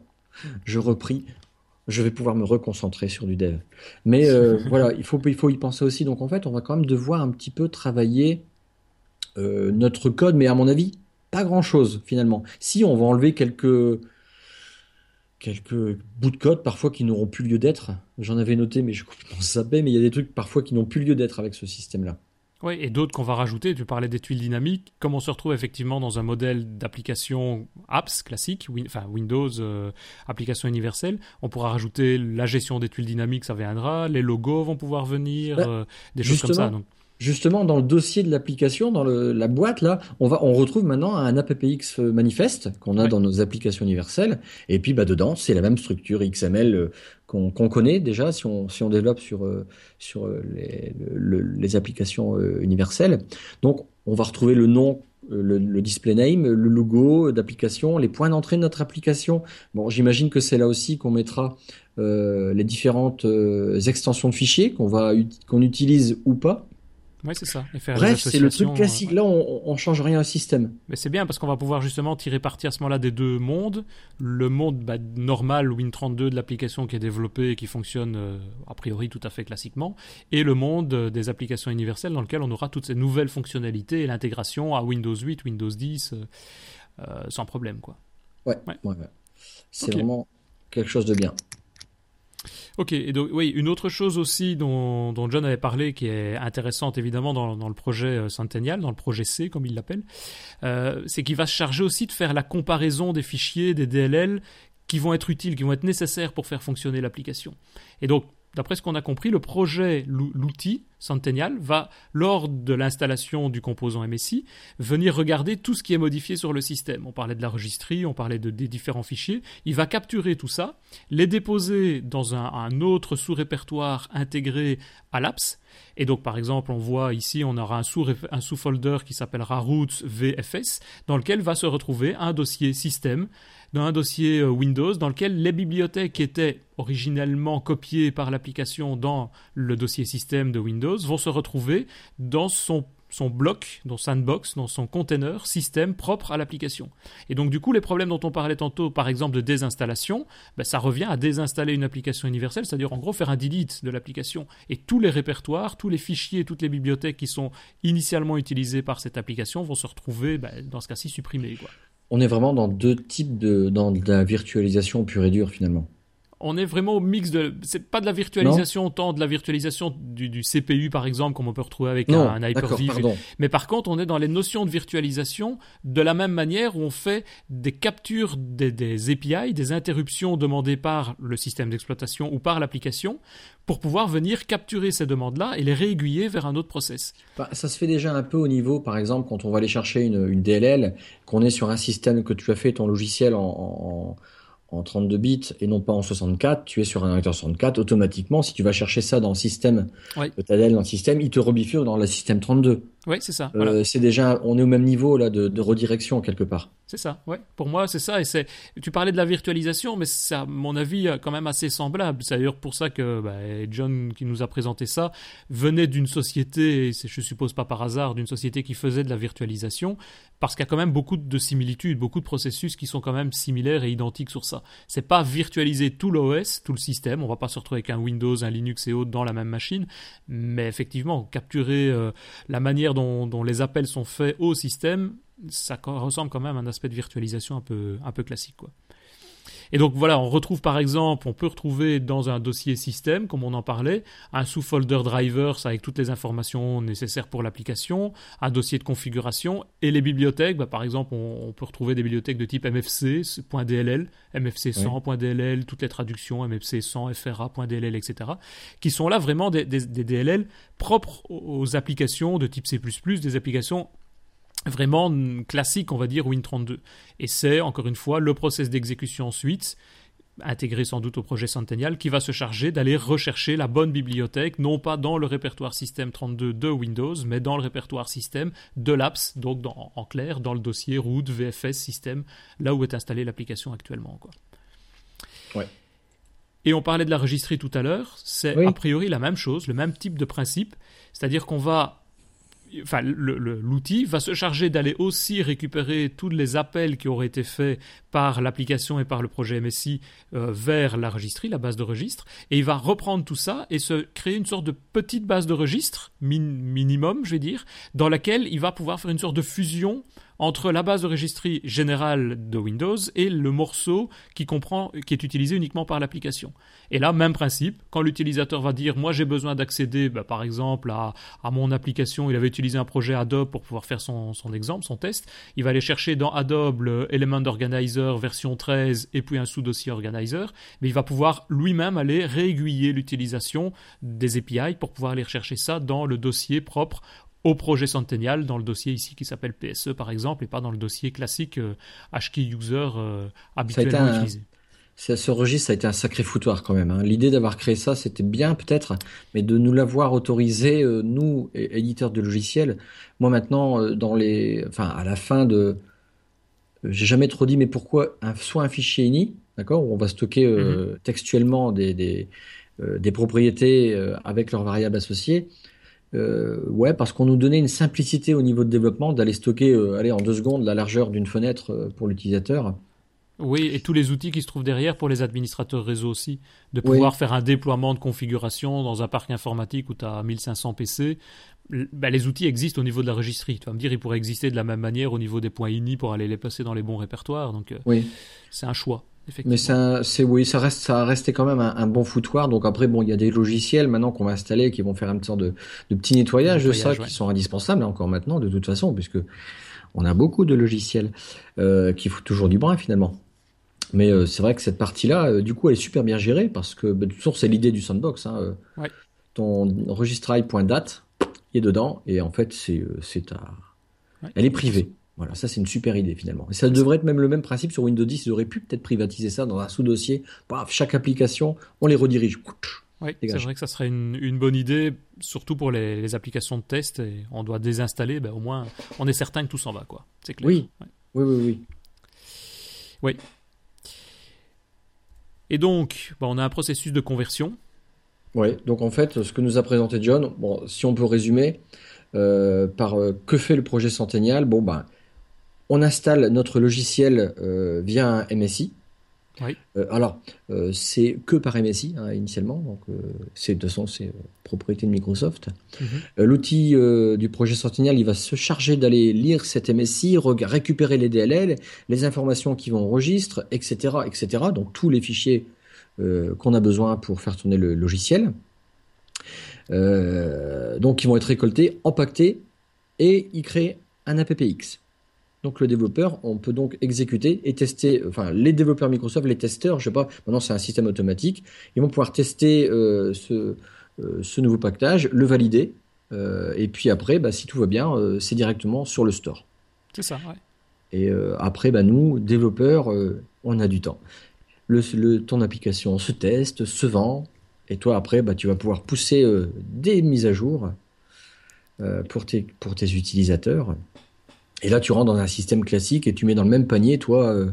Je repris je vais pouvoir me reconcentrer sur du dev. Mais euh, voilà, il faut, il faut y penser aussi. Donc en fait, on va quand même devoir un petit peu travailler euh, notre code, mais à mon avis, pas grand-chose finalement. Si on va enlever quelques quelques bouts de code parfois qui n'auront plus lieu d'être. J'en avais noté, mais je complètement zappé, mais il y a des trucs parfois qui n'ont plus lieu d'être avec ce système-là. Oui, et d'autres qu'on va rajouter. Tu parlais des tuiles dynamiques. Comme on se retrouve effectivement dans un modèle d'application apps classique, enfin Windows, euh, application universelle, on pourra rajouter la gestion des tuiles dynamiques, ça viendra. Les logos vont pouvoir venir, bah, euh, des choses comme ça. Donc justement dans le dossier de l'application, dans la boîte là, on va on retrouve maintenant un AppX manifeste qu'on a dans nos applications universelles. Et puis bah dedans, c'est la même structure XML euh, qu'on connaît déjà si on si on développe sur euh, sur euh, les, les applications universelles. Donc on va retrouver le nom le, le, display name, le logo d'application, les points d'entrée de notre application. Bon, j'imagine que c'est là aussi qu'on mettra euh, les différentes extensions de fichiers qu'on va qu'on utilise ou pas. Oui, c'est ça. Bref, c'est le truc classique. Là, on, on change rien au système. Mais c'est bien parce qu'on va pouvoir justement tirer parti à ce moment-là des deux mondes. Le monde bah, normal Win32 de l'application qui est développée et qui fonctionne euh, a priori tout à fait classiquement, et le monde euh, des applications universelles dans lequel on aura toutes ces nouvelles fonctionnalités et l'intégration à Windows 8, Windows 10 euh, sans problème, quoi. Ouais. ouais. ouais c'est vraiment quelque chose de bien. Ok, et donc oui, une autre chose aussi dont, dont, John avait parlé, qui est intéressante évidemment dans, dans le projet euh, Centennial, dans le projet C comme il l'appelle, euh, c'est qu'il va se charger aussi de faire la comparaison des fichiers, des DLL qui vont être utiles, qui vont être nécessaires pour faire fonctionner l'application. Et donc d'après ce qu'on a compris, le projet, l'outil Centennial, va, lors de l'installation du composant MSI, venir regarder tout ce qui est modifié sur le système. On parlait de la registrie, on parlait de, des différents fichiers. Il va capturer tout ça, les déposer dans un, autre sous-répertoire intégré à l'apps. Et donc, par exemple, on voit ici, on aura un sous-folder qui s'appellera Roots VFS, dans lequel va se retrouver un dossier système dans un dossier euh, Windows dans lequel les bibliothèques qui étaient originellement copiées par l'application dans le dossier système de Windows vont se retrouver dans son son bloc, dans Sandbox, dans son container système propre à l'application. Et donc du coup, les problèmes dont on parlait tantôt, par exemple de désinstallation, ben, ça revient à désinstaller une application universelle, c'est-à-dire en gros faire un delete de l'application. Et tous les répertoires, tous les fichiers, toutes les bibliothèques qui sont initialement utilisées par cette application vont se retrouver, ben, dans ce cas-ci, supprimées. Quoi. On est vraiment dans deux types de, dans de la virtualisation pure et dure finalement on est vraiment au mix de. C'est pas de la virtualisation autant de la virtualisation du, CPU par exemple, comme on peut retrouver avec un, Hyper-V. Mais par contre, on est dans les notions de virtualisation de la même manière où on fait des captures des, API, des interruptions demandées par le système d'exploitation ou par l'application pour pouvoir venir capturer ces demandes-là et les réaiguiller vers un autre process. Bah, ça se fait déjà un peu au niveau, par exemple, quand on va aller chercher une, DLL, qu'on est sur un système que tu as fait ton logiciel en en 32 bits et non pas en 64, tu es sur un ordinateur 64, automatiquement, si tu vas chercher ça dans le système, oui. ta dans le système, il te rebifure dans le système 32. Oui, c'est ça. Euh, c'est déjà, on est au même niveau là de, de redirection quelque part. C'est ça, ouais. Pour moi, c'est ça. Et c'est, tu parlais de la virtualisation, mais c'est à mon avis quand même assez semblable. C'est d'ailleurs pour ça que bah, John, qui nous a présenté ça, venait d'une société, et je suppose pas par hasard, d'une société qui faisait de la virtualisation, parce qu'il y a quand même beaucoup de similitudes, beaucoup de processus qui sont quand même similaires et identiques sur ça. C'est pas virtualiser tout l'OS, tout le système. On va pas se retrouver avec un Windows, un Linux et autres dans la même machine, mais effectivement capturer euh, la manière dont, les appels sont faits au système, ça ressemble quand même à un aspect de virtualisation un peu, un peu classique. Quoi. Et donc voilà, on retrouve par exemple, on peut retrouver dans un dossier système, comme on en parlait, un sous-folder drivers avec toutes les informations nécessaires pour l'application, un dossier de configuration et les bibliothèques. Bah, par exemple, on, peut retrouver des bibliothèques de type MFC.dll, MFC100.dll, toutes les traductions MFC100, FRA.dll, etc., qui sont là vraiment des, des DLL propres aux applications de type C++, des applications vraiment classique, on va dire, Win32. Et c'est, encore une fois, le process d'exécution ensuite, intégré sans doute au projet Centennial, qui va se charger d'aller rechercher la bonne bibliothèque, non pas dans le répertoire système 32 de Windows, mais dans le répertoire système de l'apps, donc en clair, dans le dossier root, VFS, système, là où est installée l'application actuellement. Quoi. Ouais. Et on parlait de la registrie tout à l'heure, c'est a priori la même chose, le même type de principe, c'est-à-dire qu'on va l'outil va se charger d'aller aussi récupérer tous les appels qui auraient été faits par l'application et par le projet MSI euh, vers la registrie, la base de registre, et il va reprendre tout ça et se créer une sorte de petite base de registre, minimum, je vais dire, dans laquelle il va pouvoir faire une sorte de fusion entre la base de registrie générale de Windows et le morceau qui comprend, qui est utilisé uniquement par l'application. Et là, même principe, quand l'utilisateur va dire, moi j'ai besoin d'accéder, bah, par exemple, à, mon application, il avait utilisé un projet Adobe pour pouvoir faire son, exemple, son test, il va aller chercher dans Adobe le Element Organizer version 13 et puis un sous-dossier Organizer, mais il va pouvoir lui-même aller réaiguiller l'utilisation des API pour pouvoir aller rechercher ça dans le dossier propre au projet Centennial dans le dossier ici qui s'appelle PSE par exemple et pas dans le dossier classique euh, HKey User euh, habituellement utilisé. Ce registre, ça a été un sacré foutoir quand même. Hein. L'idée d'avoir créé ça, c'était bien peut-être, mais de nous l'avoir autorisé, euh, nous, éditeurs de logiciels. Moi maintenant, dans les, enfin, à la fin de, j'ai jamais trop dit, mais pourquoi un, soit un fichier INI, d'accord, où on va stocker mm-hmm. textuellement des, des, des propriétés avec leurs variables associées, euh, ouais, parce qu'on nous donnait une simplicité au niveau de développement d'aller stocker, euh, aller en deux secondes la largeur d'une fenêtre euh, pour l'utilisateur. Oui, et tous les outils qui se trouvent derrière pour les administrateurs réseau aussi, de pouvoir faire un déploiement de configuration dans un parc informatique où tu as 1500 PC. Ben, les outils existent au niveau de la registrie. Tu vas me dire, ils pourraient exister de la même manière au niveau des points INI pour aller les passer dans les bons répertoires. Donc, oui. c'est un choix. Mais c'est oui, ça reste ça a resté quand même un, bon foutoir. Donc après bon, il y a des logiciels maintenant qu'on va installer qui vont faire une sorte de, de petit nettoyage, de ça qui sont indispensables encore maintenant de toute façon puisque on a beaucoup de logiciels euh, qui foutent toujours du brin finalement. Mais euh, c'est vrai que cette partie-là, euh, du coup, elle est super bien gérée parce que bah, de toute façon, c'est l'idée du sandbox. Hein, ouais. Ton registrail.date est dedans et en fait, c'est c'est à... elle est privée. Voilà, ça c'est une super idée finalement. Et ça devrait être même le même principe sur Windows 10. Ils auraient pu peut-être privatiser ça dans un sous-dossier. Paf, chaque application, on les redirige. Oui, c'est vrai que ça serait une, bonne idée, surtout pour les, applications de test. Et on doit désinstaller, ben, au moins on est certain que tout s'en va. quoi. C'est clair. Oui. oui, oui, oui. Oui. Et donc, bah, on a un processus de conversion. Oui, donc en fait, ce que nous a présenté John, bon, si on peut résumer euh, par euh, que fait le projet Centennial, bon, ben, on installe notre logiciel euh, via un MSI. Oui. alors, c'est que par MSI hein, initialement, donc c'est de toute façon c'est propriété de Microsoft. Mhm. L'outil du projet Centennial, il va se charger d'aller lire cet MSI, récupérer les DLL, les informations qui vont au registre, etc., etc. Donc tous les fichiers euh, qu'on a besoin pour faire tourner le logiciel. Euh, donc, ils vont être récoltés, empaquetés et y créer un AppX. Donc le développeur, on peut donc exécuter et tester, enfin les développeurs Microsoft, les testeurs, je sais pas, maintenant c'est un système automatique, ils vont pouvoir tester euh, ce, ce, nouveau pactage, le valider, et puis après, bah, si tout va bien, c'est directement sur le store. C'est ça, ouais. Et après, bah, nous, développeurs, on a du temps le, ton application se teste, se vend, et toi après, bah, tu vas pouvoir pousser euh, des mises à jour euh, pour, tes, pour tes utilisateurs. Et là, tu rentres dans un système classique et tu mets dans le même panier, toi, euh,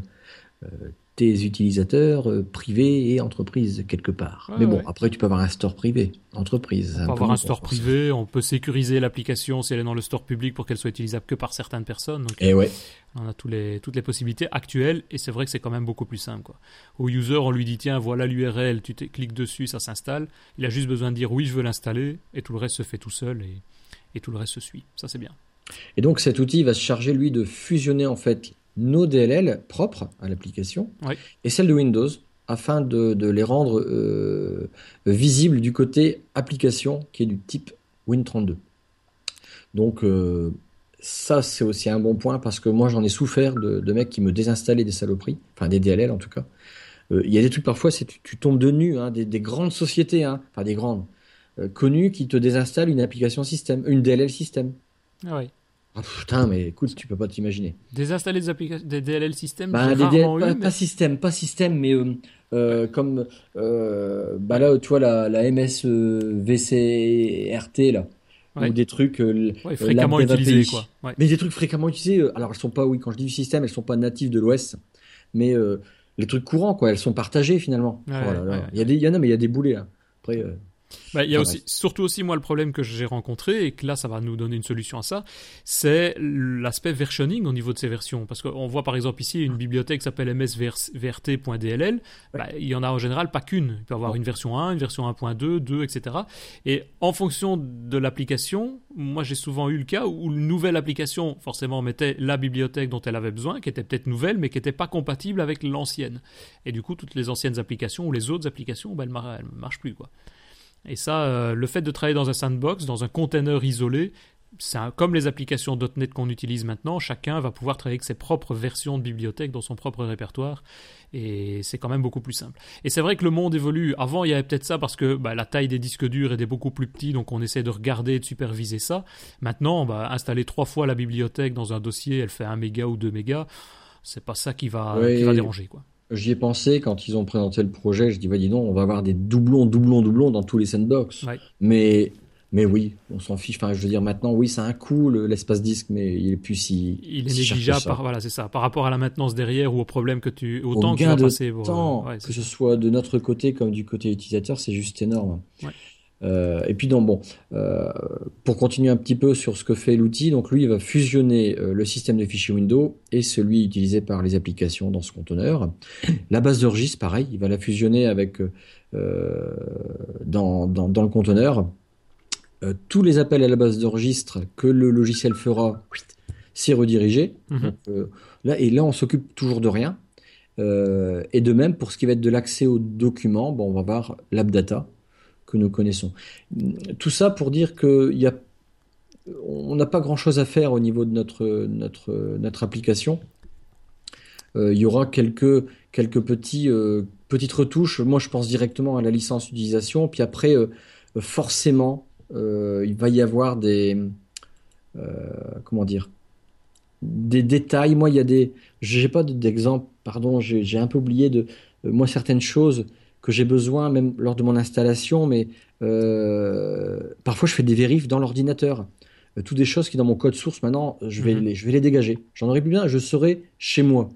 tes utilisateurs euh, privés et entreprises quelque part. Mais bon, après tu peux avoir un store privé, entreprise. On peut avoir un store privé, on peut sécuriser l'application si elle est dans le store public pour qu'elle soit utilisable que par certaines personnes. et eh ouais. On a tous les, toutes les possibilités actuelles et c'est vrai que c'est quand même beaucoup plus simple. Quoi. Au user, on lui dit tiens, voilà l'URL, tu cliques dessus, ça s'installe. Il a juste besoin de dire oui, je veux l'installer et tout le reste se fait tout seul et, et tout le reste se suit. Ça c'est bien. Et donc cet outil va se charger lui de fusionner en fait nos DLL propres à l'application et celles de Windows afin de, les rendre euh, visibles du côté application qui est du type Win32. Donc euh, ça c'est aussi un bon point parce que moi j'en ai souffert de, mecs qui me désinstallaient des saloperies, enfin des DLL en tout cas. Euh, il y a des trucs parfois, c'est tu, tombes de nu, hein, des, grandes sociétés, hein, enfin des grandes, connues qui te désinstallent une application système, une DLL système. Ah oui. Ah, putain, mais écoute, tu peux pas t'imaginer. Désinstaller des, applications, des DLL système bah, des pas, pas, système, pas système, mais euh, euh, comme euh, bah là, tu vois la, la MS VCRT là, ou des trucs fréquemment utilisés quoi. Mais des trucs fréquemment utilisés. alors elles sont pas, oui, quand je dis du système, elles sont pas natives de l'OS, mais les trucs courants quoi, elles sont partagées finalement. il y a des, il y en a, mais il y a des boulets là. Après. Bah, il y a aussi, surtout aussi moi le problème que j'ai rencontré et que là ça va nous donner une solution à ça, c'est l'aspect versioning au niveau de ces versions. Parce qu'on voit par exemple ici une bibliothèque qui s'appelle msvrt.dll, bah, il y en a en général pas qu'une. Il peut y avoir une version 1, une version 1.2, 2, etc. Et en fonction de l'application, moi j'ai souvent eu le cas où une nouvelle application forcément mettait la bibliothèque dont elle avait besoin, qui était peut-être nouvelle mais qui n'était pas compatible avec l'ancienne. Et du coup toutes les anciennes applications ou les autres applications, bah, elles ne marchent plus quoi. Et ça, euh, le fait de travailler dans un sandbox, dans un container isolé, comme les applications .NET qu'on utilise maintenant, chacun va pouvoir travailler avec ses propres versions de bibliothèque dans son propre répertoire, et c'est quand même beaucoup plus simple. Et c'est vrai que le monde évolue. Avant, il y avait peut-être ça parce que bah, la taille des disques durs était beaucoup plus petite, donc on essaie de regarder et de superviser ça. Maintenant, bah, installer trois fois la bibliothèque dans un dossier, elle fait 1 méga ou 2 mégas, c'est pas ça qui va, qui va déranger, quoi. J'y ai pensé quand ils ont présenté le projet. Je dis, bah, dis donc, on va avoir des doublons, doublons, doublons dans tous les sandbox. Mais, mais oui, on s'en fiche. Enfin, je veux dire, maintenant, oui, ça a un coût, l'espace disque, mais il est plus si. Il est négligeable par, voilà, c'est ça, par rapport à la maintenance derrière ou au problème que tu, au, temps que tu vas passer. temps, que ce soit de notre côté comme du côté utilisateur, c'est juste énorme. Euh, et puis donc bon, euh, pour continuer un petit peu sur ce que fait l'outil, donc lui il va fusionner euh, le système de fichiers Windows et celui utilisé par les applications dans ce conteneur. La base de registre, pareil, il va la fusionner avec dans, dans, dans, le conteneur. tous les appels à la base de registre que le logiciel fera, c'est redirigé. Mhm. là et là on s'occupe toujours de rien. et de même pour ce qui va être de l'accès aux documents, bon on va voir l'AppData nous connaissons. Tout ça pour dire que y a, on n'a pas grand-chose à faire au niveau de notre, notre, notre application. Euh, il y aura quelques, quelques petits, euh, petites retouches. Moi, je pense directement à la licence d'utilisation. Puis après, euh, forcément, il va y avoir des... comment dire des détails. Moi, il y a des... J'ai pas d'exemple, pardon, j'ai un peu oublié de... moi, certaines choses que j'ai besoin même lors de mon installation, mais euh, parfois je fais des vérifs dans l'ordinateur. Euh, toutes des choses qui dans mon code source maintenant, je vais, mhm. les, je vais les dégager. J'en aurais plus bien, je serai chez moi.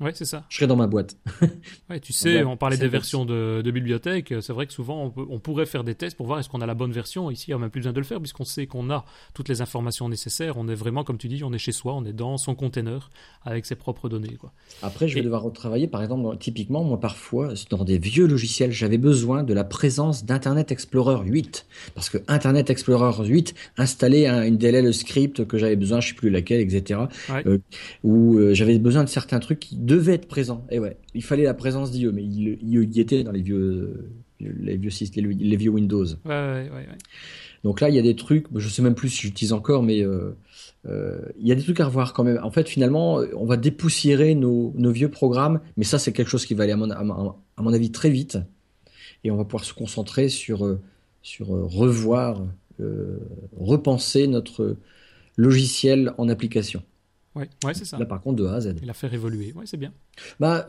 Ouais, c'est ça. Je serai dans ma boîte. ouais, tu sais, on parlait des versions de, de bibliothèque. C'est vrai que souvent, on, pourrait faire des tests pour voir est-ce qu'on a la bonne version. Ici, il n'y a même plus besoin de le faire puisqu'on sait qu'on a toutes les informations nécessaires. On est vraiment, comme tu dis, on est chez soi, on est dans son container avec ses propres données. Quoi. Après, je vais devoir retravailler. Par exemple, typiquement, moi, parfois, dans des vieux logiciels, j'avais besoin de la présence d'Internet Explorer 8. Parce que Internet Explorer 8 installait une DLL script que j'avais besoin, je ne sais plus laquelle, etc. Euh, où euh, j'avais besoin de certains trucs qui devait être présent. Et ouais, il fallait la présence d'IE, mais il, y était dans les vieux, les vieux, les, vieux Windows. Ouais, ouais, Donc là, il y a des trucs, je sais même plus si j'utilise encore, mais euh, euh, il y a des trucs à revoir quand même. En fait, finalement, on va dépoussiérer nos, vieux programmes, mais ça, c'est quelque chose qui va aller à mon, à mon, avis très vite, et on va pouvoir se concentrer sur, euh, sur revoir, repenser notre logiciel en application. Ouais, ouais c'est ça. Là, par contre, de A à Z. Et la faire évoluer, ouais, c'est bien. Bah,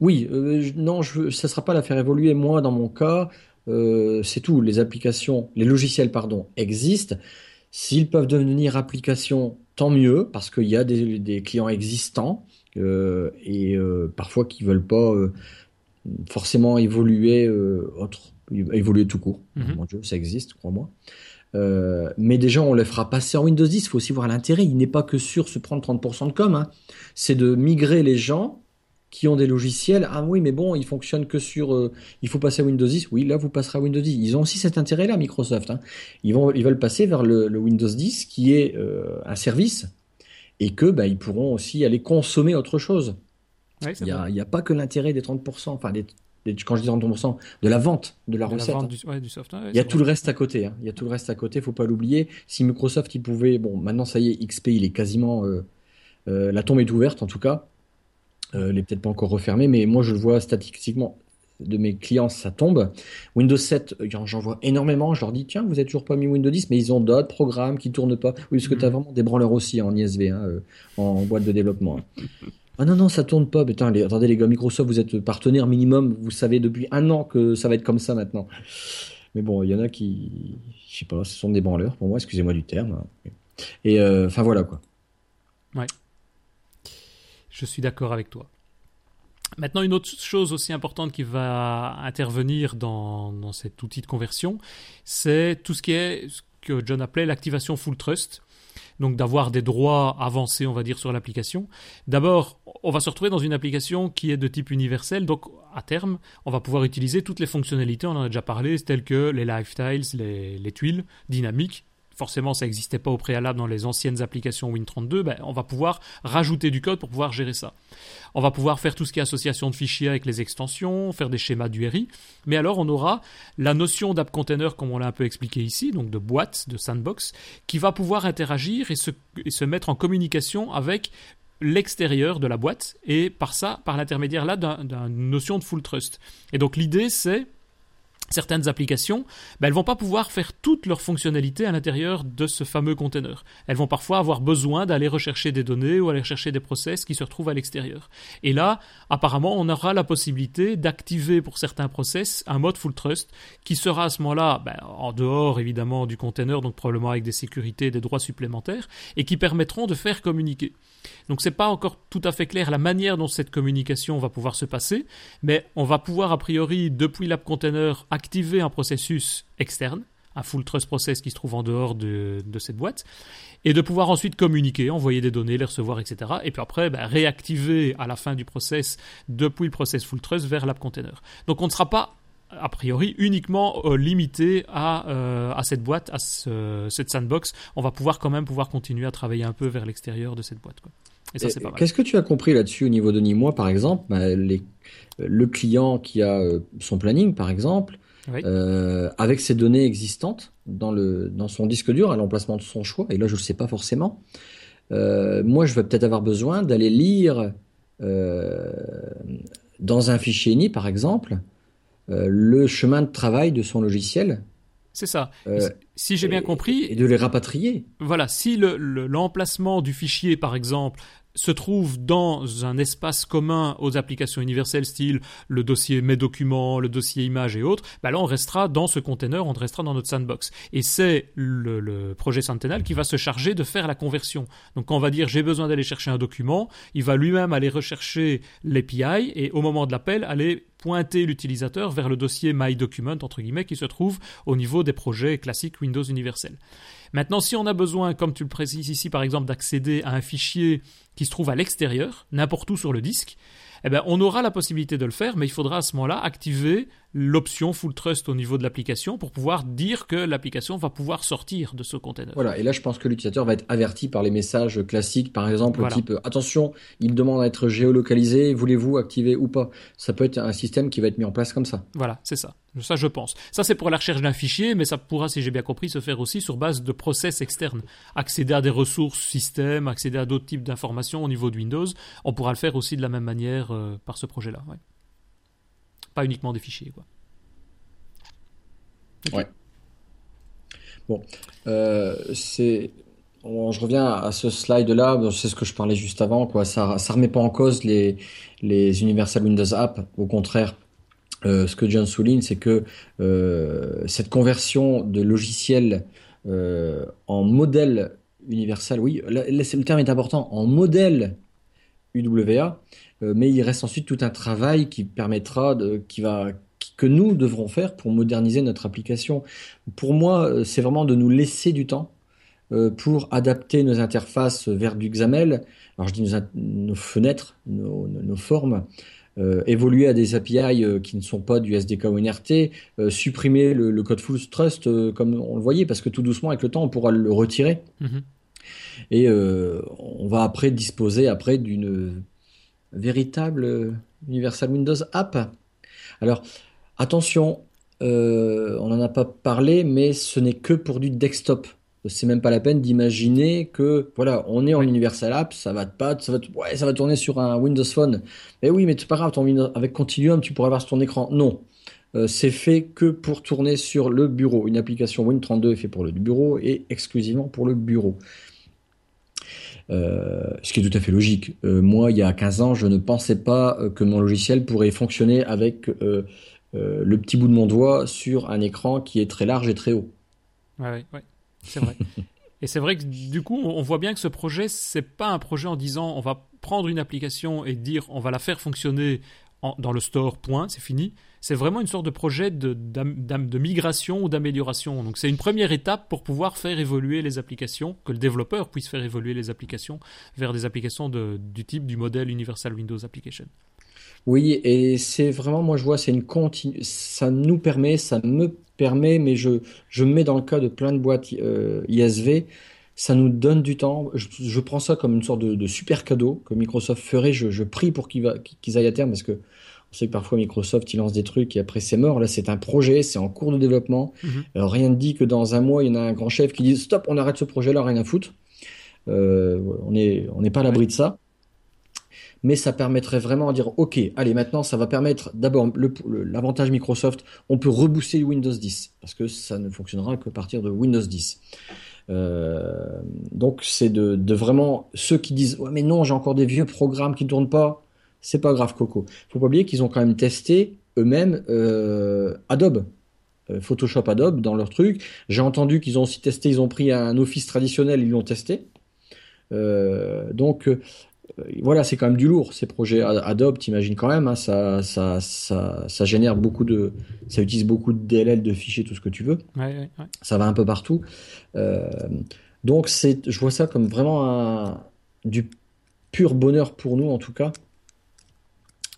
oui, euh, non, je, ça ne sera pas la faire évoluer. Moi, dans mon cas, euh, c'est tout. Les applications, les logiciels, pardon, existent. S'ils peuvent devenir applications, tant mieux, parce qu'il y a des, des, clients existants euh, et parfois qui veulent pas forcément évoluer autre, évoluer tout court. Mm-hmm. Mon Dieu, ça existe, crois-moi. Euh, mais déjà, on le fera passer en Windows 10. Il faut aussi voir l'intérêt. Il n'est pas que sur se prendre 30% de com. Hein. C'est de migrer les gens qui ont des logiciels. Ah oui, mais bon, ils fonctionnent que sur. Euh, il faut passer à Windows 10. Oui, là, vous passerez à Windows 10. Ils ont aussi cet intérêt-là, Microsoft. Hein. Ils vont, ils veulent passer vers le, Windows 10, qui est euh, un service, et que bah, ils pourront aussi aller consommer autre chose. il n'y a, a, pas que l'intérêt des 30%, enfin des quand je dis 30%, de la vente de la recette. Hein. il y a tout le reste à côté. Hein. Il y a tout le reste à côté, faut pas l'oublier. Si Microsoft, il pouvait, bon, maintenant ça y est, XP, il est quasiment, euh, euh, la tombe est ouverte en tout cas. Euh, elle est peut-être pas encore refermée, mais moi je le vois statistiquement de mes clients, ça tombe. Windows 7, j'en vois énormément. Je leur dis, tiens, vous êtes toujours pas mis Windows 10, mais ils ont d'autres programmes qui tournent pas. Oui, parce que tu as mm. vraiment des branleurs aussi en ISV, hein, en boîte de développement. Ah non, non, ça tourne pas. Putain, attendez les gars, Microsoft, vous êtes partenaire minimum. Vous savez depuis un an que ça va être comme ça maintenant. Mais bon, il y en a qui, je sais pas, ce sont des branleurs pour moi, excusez-moi du terme. Et euh, enfin voilà quoi. Ouais. Je suis d'accord avec toi. Maintenant, une autre chose aussi importante qui va intervenir dans, dans cet outil de conversion, c'est tout ce qui est ce que John appelait l'activation full trust donc d'avoir des droits avancés, on va dire, sur l'application. D'abord, on va se retrouver dans une application qui est de type universel, donc à terme, on va pouvoir utiliser toutes les fonctionnalités, on en a déjà parlé, telles que les lifestyles, les, les tuiles dynamiques, forcément ça n'existait pas au préalable dans les anciennes applications Win32, ben, on va pouvoir rajouter du code pour pouvoir gérer ça. On va pouvoir faire tout ce qui est association de fichiers avec les extensions, faire des schémas d'URI, mais alors on aura la notion d'app container comme on l'a un peu expliqué ici, donc de boîte, de sandbox, qui va pouvoir interagir et se, et se mettre en communication avec l'extérieur de la boîte et par ça, par l'intermédiaire là d'une notion de full trust. Et donc l'idée c'est certaines applications, ben, elles vont pas pouvoir faire toutes leurs fonctionnalités à l'intérieur de ce fameux container. Elles vont parfois avoir besoin d'aller rechercher des données ou aller rechercher des process qui se retrouvent à l'extérieur. Et là, apparemment, on aura la possibilité d'activer pour certains process un mode full trust qui sera à ce moment-là ben, en dehors évidemment du container, donc probablement avec des sécurités, des droits supplémentaires, et qui permettront de faire communiquer. Donc c'est pas encore tout à fait clair la manière dont cette communication va pouvoir se passer, mais on va pouvoir a priori depuis l'app container activer un processus externe, un full trust process qui se trouve en dehors de, cette boîte, et de pouvoir ensuite communiquer, envoyer des données, les recevoir, etc. Et puis après, ben, réactiver à la fin du process depuis le process full trust vers l'app container. Donc on ne sera pas a priori uniquement euh, limité à, euh, à cette boîte, à cette sandbox. On va pouvoir quand même pouvoir continuer à travailler un peu vers l'extérieur de cette boîte. Quoi. Et ça, c'est pas mal. Qu'est-ce que tu as compris là-dessus au niveau de Moi, par exemple? Bah, les, Le client qui a euh, son planning, par exemple, avec ses données existantes dans, le, dans son disque dur, à l'emplacement de son choix, et là, je ne le sais pas forcément, moi, je vais peut-être avoir besoin d'aller lire dans un fichier INI, par exemple, euh, le chemin de travail de son logiciel. C'est ça. Euh, si j'ai bien compris. Et de les rapatrier. Voilà, si l'emplacement le, du fichier, par exemple, se trouve dans un espace commun aux applications universelles style le dossier mes documents, le dossier images et autres, bah là on restera dans ce container, on restera dans notre sandbox. Et c'est le, projet Sentinel qui va se charger de faire la conversion. Donc quand on va dire j'ai besoin d'aller chercher un document, il va lui-même aller rechercher l'API et au moment de l'appel aller pointer l'utilisateur vers le dossier My Document entre guillemets qui se trouve au niveau des projets classiques Windows universel. Maintenant, si on a besoin, comme tu le précises ici par exemple, d'accéder à un fichier qui se trouve à l'extérieur, n'importe où sur le disque, eh ben, on aura la possibilité de le faire, mais il faudra à ce moment-là activer l'option Full Trust au niveau de l'application pour pouvoir dire que l'application va pouvoir sortir de ce container. Voilà, et là je pense que l'utilisateur va être averti par les messages classiques, par exemple, type attention, il demande à être géolocalisé, voulez-vous activer ou pas? Ça peut être un système qui va être mis en place comme ça. Voilà, c'est ça. Ça, je pense. Ça, c'est pour la recherche d'un fichier, mais ça pourra, si j'ai bien compris, se faire aussi sur base de process externes. Accéder à des ressources système, accéder à d'autres types d'informations au niveau de Windows, on pourra le faire aussi de la même manière euh, par ce projet-là. Pas uniquement des fichiers, quoi. Ouais. Bon, euh, c'est. je reviens à ce slide-là. C'est ce que je parlais juste avant. Quoi. Ça, ça remet pas en cause les, les Universal Windows Apps. Au contraire, euh, ce que John souligne, c'est que euh, cette conversion de logiciel euh, en modèle universel, oui, le terme est important, en modèle UWA, mais il reste ensuite tout un travail qui permettra, de, qui va, que nous devrons faire pour moderniser notre application. Pour moi, c'est vraiment de nous laisser du temps pour adapter nos interfaces vers du XAML. Alors je dis nos, fenêtres, nos, nos formes, euh, évoluer à des API euh, qui ne sont pas du SDK ou NRT, euh, supprimer le, code full trust comme on le voyait, parce que tout doucement avec le temps on pourra le retirer. Mhm. Et on va après disposer après d'une véritable Universal Windows App. Alors attention, on n'en a pas parlé, mais ce n'est que pour du desktop c'est même pas la peine d'imaginer que voilà, on est en Universal App, ça va pas, ça va, ouais, ça va tourner sur un Windows Phone. Mais oui, mais c'est pas grave, ton avec Continuum, tu pourras voir sur ton écran. Non, euh, c'est fait que pour tourner sur le bureau. Une application Win32 est fait pour le bureau et exclusivement pour le bureau. Euh, ce qui est tout à fait logique. Euh, moi, il y a 15 ans, je ne pensais pas que mon logiciel pourrait fonctionner avec le petit bout de mon doigt sur un écran qui est très large et très haut. Ouais, ouais. C'est vrai. Et c'est vrai que du coup, on voit bien que ce projet, c'est pas un projet en disant on va prendre une application et dire on va la faire fonctionner dans le store, point, c'est fini. C'est vraiment une sorte de projet de, de migration ou d'amélioration. Donc c'est une première étape pour pouvoir faire évoluer les applications, que le développeur puisse faire évoluer les applications vers des applications de, du type du modèle Universal Windows Application. Oui, et c'est vraiment, moi je vois, c'est une continue, ça nous permet, ça me permet, mais je, je mets dans le cas de plein de boîtes euh, ISV, ça nous donne du temps. Je, prends ça comme une sorte de, super cadeau que Microsoft ferait. Je, prie pour qu'ils aillent à terme parce que on sait que parfois Microsoft il lance des trucs et après c'est mort. Là c'est un projet, c'est en cours de développement. Mhm. Alors rien ne dit que dans un mois il y en a un grand chef qui dit stop, on arrête ce projet-là, rien à foutre. Euh, on n'est on n'est pas à l'abri de ça mais ça permettrait vraiment de dire, OK, allez, maintenant, ça va permettre d'abord l'avantage Microsoft, on peut rebooster Windows 10, parce que ça ne fonctionnera que à partir de Windows 10. Euh, donc c'est de, vraiment ceux qui disent ouais mais non j'ai encore des vieux programmes qui ne tournent pas. C'est pas grave Coco. Faut pas oublier qu'ils ont quand même testé eux-mêmes euh, Adobe. Euh, Photoshop Adobe dans leur truc. J'ai entendu qu'ils ont aussi testé ils ont pris un Office traditionnel ils l'ont testé. Donc voilà, c'est quand même du lourd ces projets Adobe, t'imagines quand même, hein, ça, ça, ça, ça, génère beaucoup de, ça utilise beaucoup de DLL, de fichiers, tout ce que tu veux. Ça va un peu partout. Euh, donc c'est, je vois ça comme vraiment un, du pur bonheur pour nous en tout cas.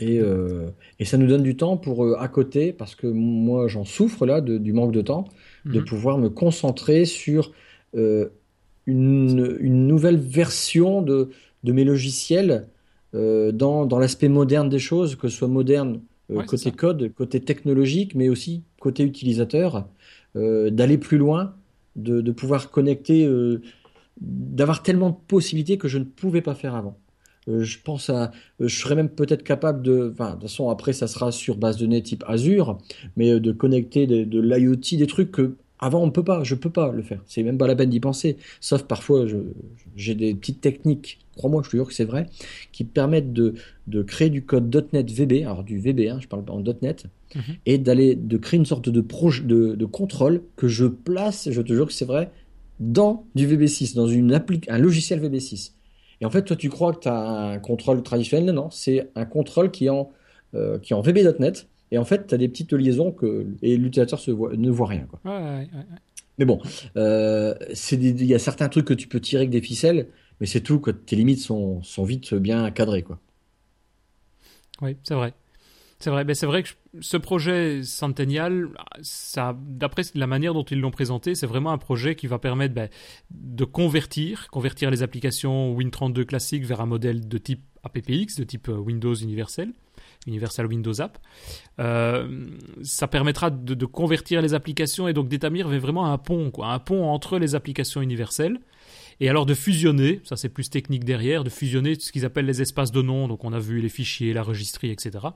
Et, euh, et ça nous donne du temps pour à côté, parce que moi j'en souffre là du manque de temps, de mhm. pouvoir me concentrer sur une, une nouvelle version de de mes logiciels euh, dans, dans l'aspect moderne des choses, que ce soit moderne euh, côté code, côté technologique, mais aussi côté utilisateur, euh, d'aller plus loin, de, de pouvoir connecter, d'avoir tellement de possibilités que je ne pouvais pas faire avant. je pense à, je serais même peut-être capable de, enfin, de toute façon après ça sera sur base de données type Azure, mais de connecter de, de l'IoT, des trucs que Avant, on peut pas, je peux pas le faire. C'est même pas la peine d'y penser. Sauf parfois, j'ai des petites techniques, crois-moi, je te jure que c'est vrai, qui permettent de, de créer du code .NET VB, alors du VB, hein, je parle en .NET, mhm. et d'aller de créer une sorte de, de, de contrôle que je place, je te jure que c'est vrai, dans du VB6, dans une un logiciel VB6. Et en fait, toi, tu crois que tu as un contrôle traditionnel? Non, non, c'est un contrôle qui est en, euh, qui est en VB.NET et en fait, tu as des petites liaisons que et l'utilisateur ne voit rien. Quoi. mais bon, euh, il y a certains trucs que tu peux tirer avec des ficelles, mais c'est tout. Tes limites sont, sont vite bien cadrées. Quoi. Oui, c'est vrai. C'est vrai, c'est vrai que ce projet Centennial, ça, d'après la manière dont ils l'ont présenté, c'est vraiment un projet qui va permettre ben, de convertir, convertir les applications Win32 classiques vers un modèle de type APPX, de type euh, Windows universel. Universal Windows App. Euh, ça permettra de, convertir les applications et donc d'établir vraiment un pont, un pont entre les applications universelles. Et alors de fusionner, ça c'est plus technique derrière, de fusionner ce qu'ils appellent les espaces de nom, donc on a vu les fichiers, la registrie, etc.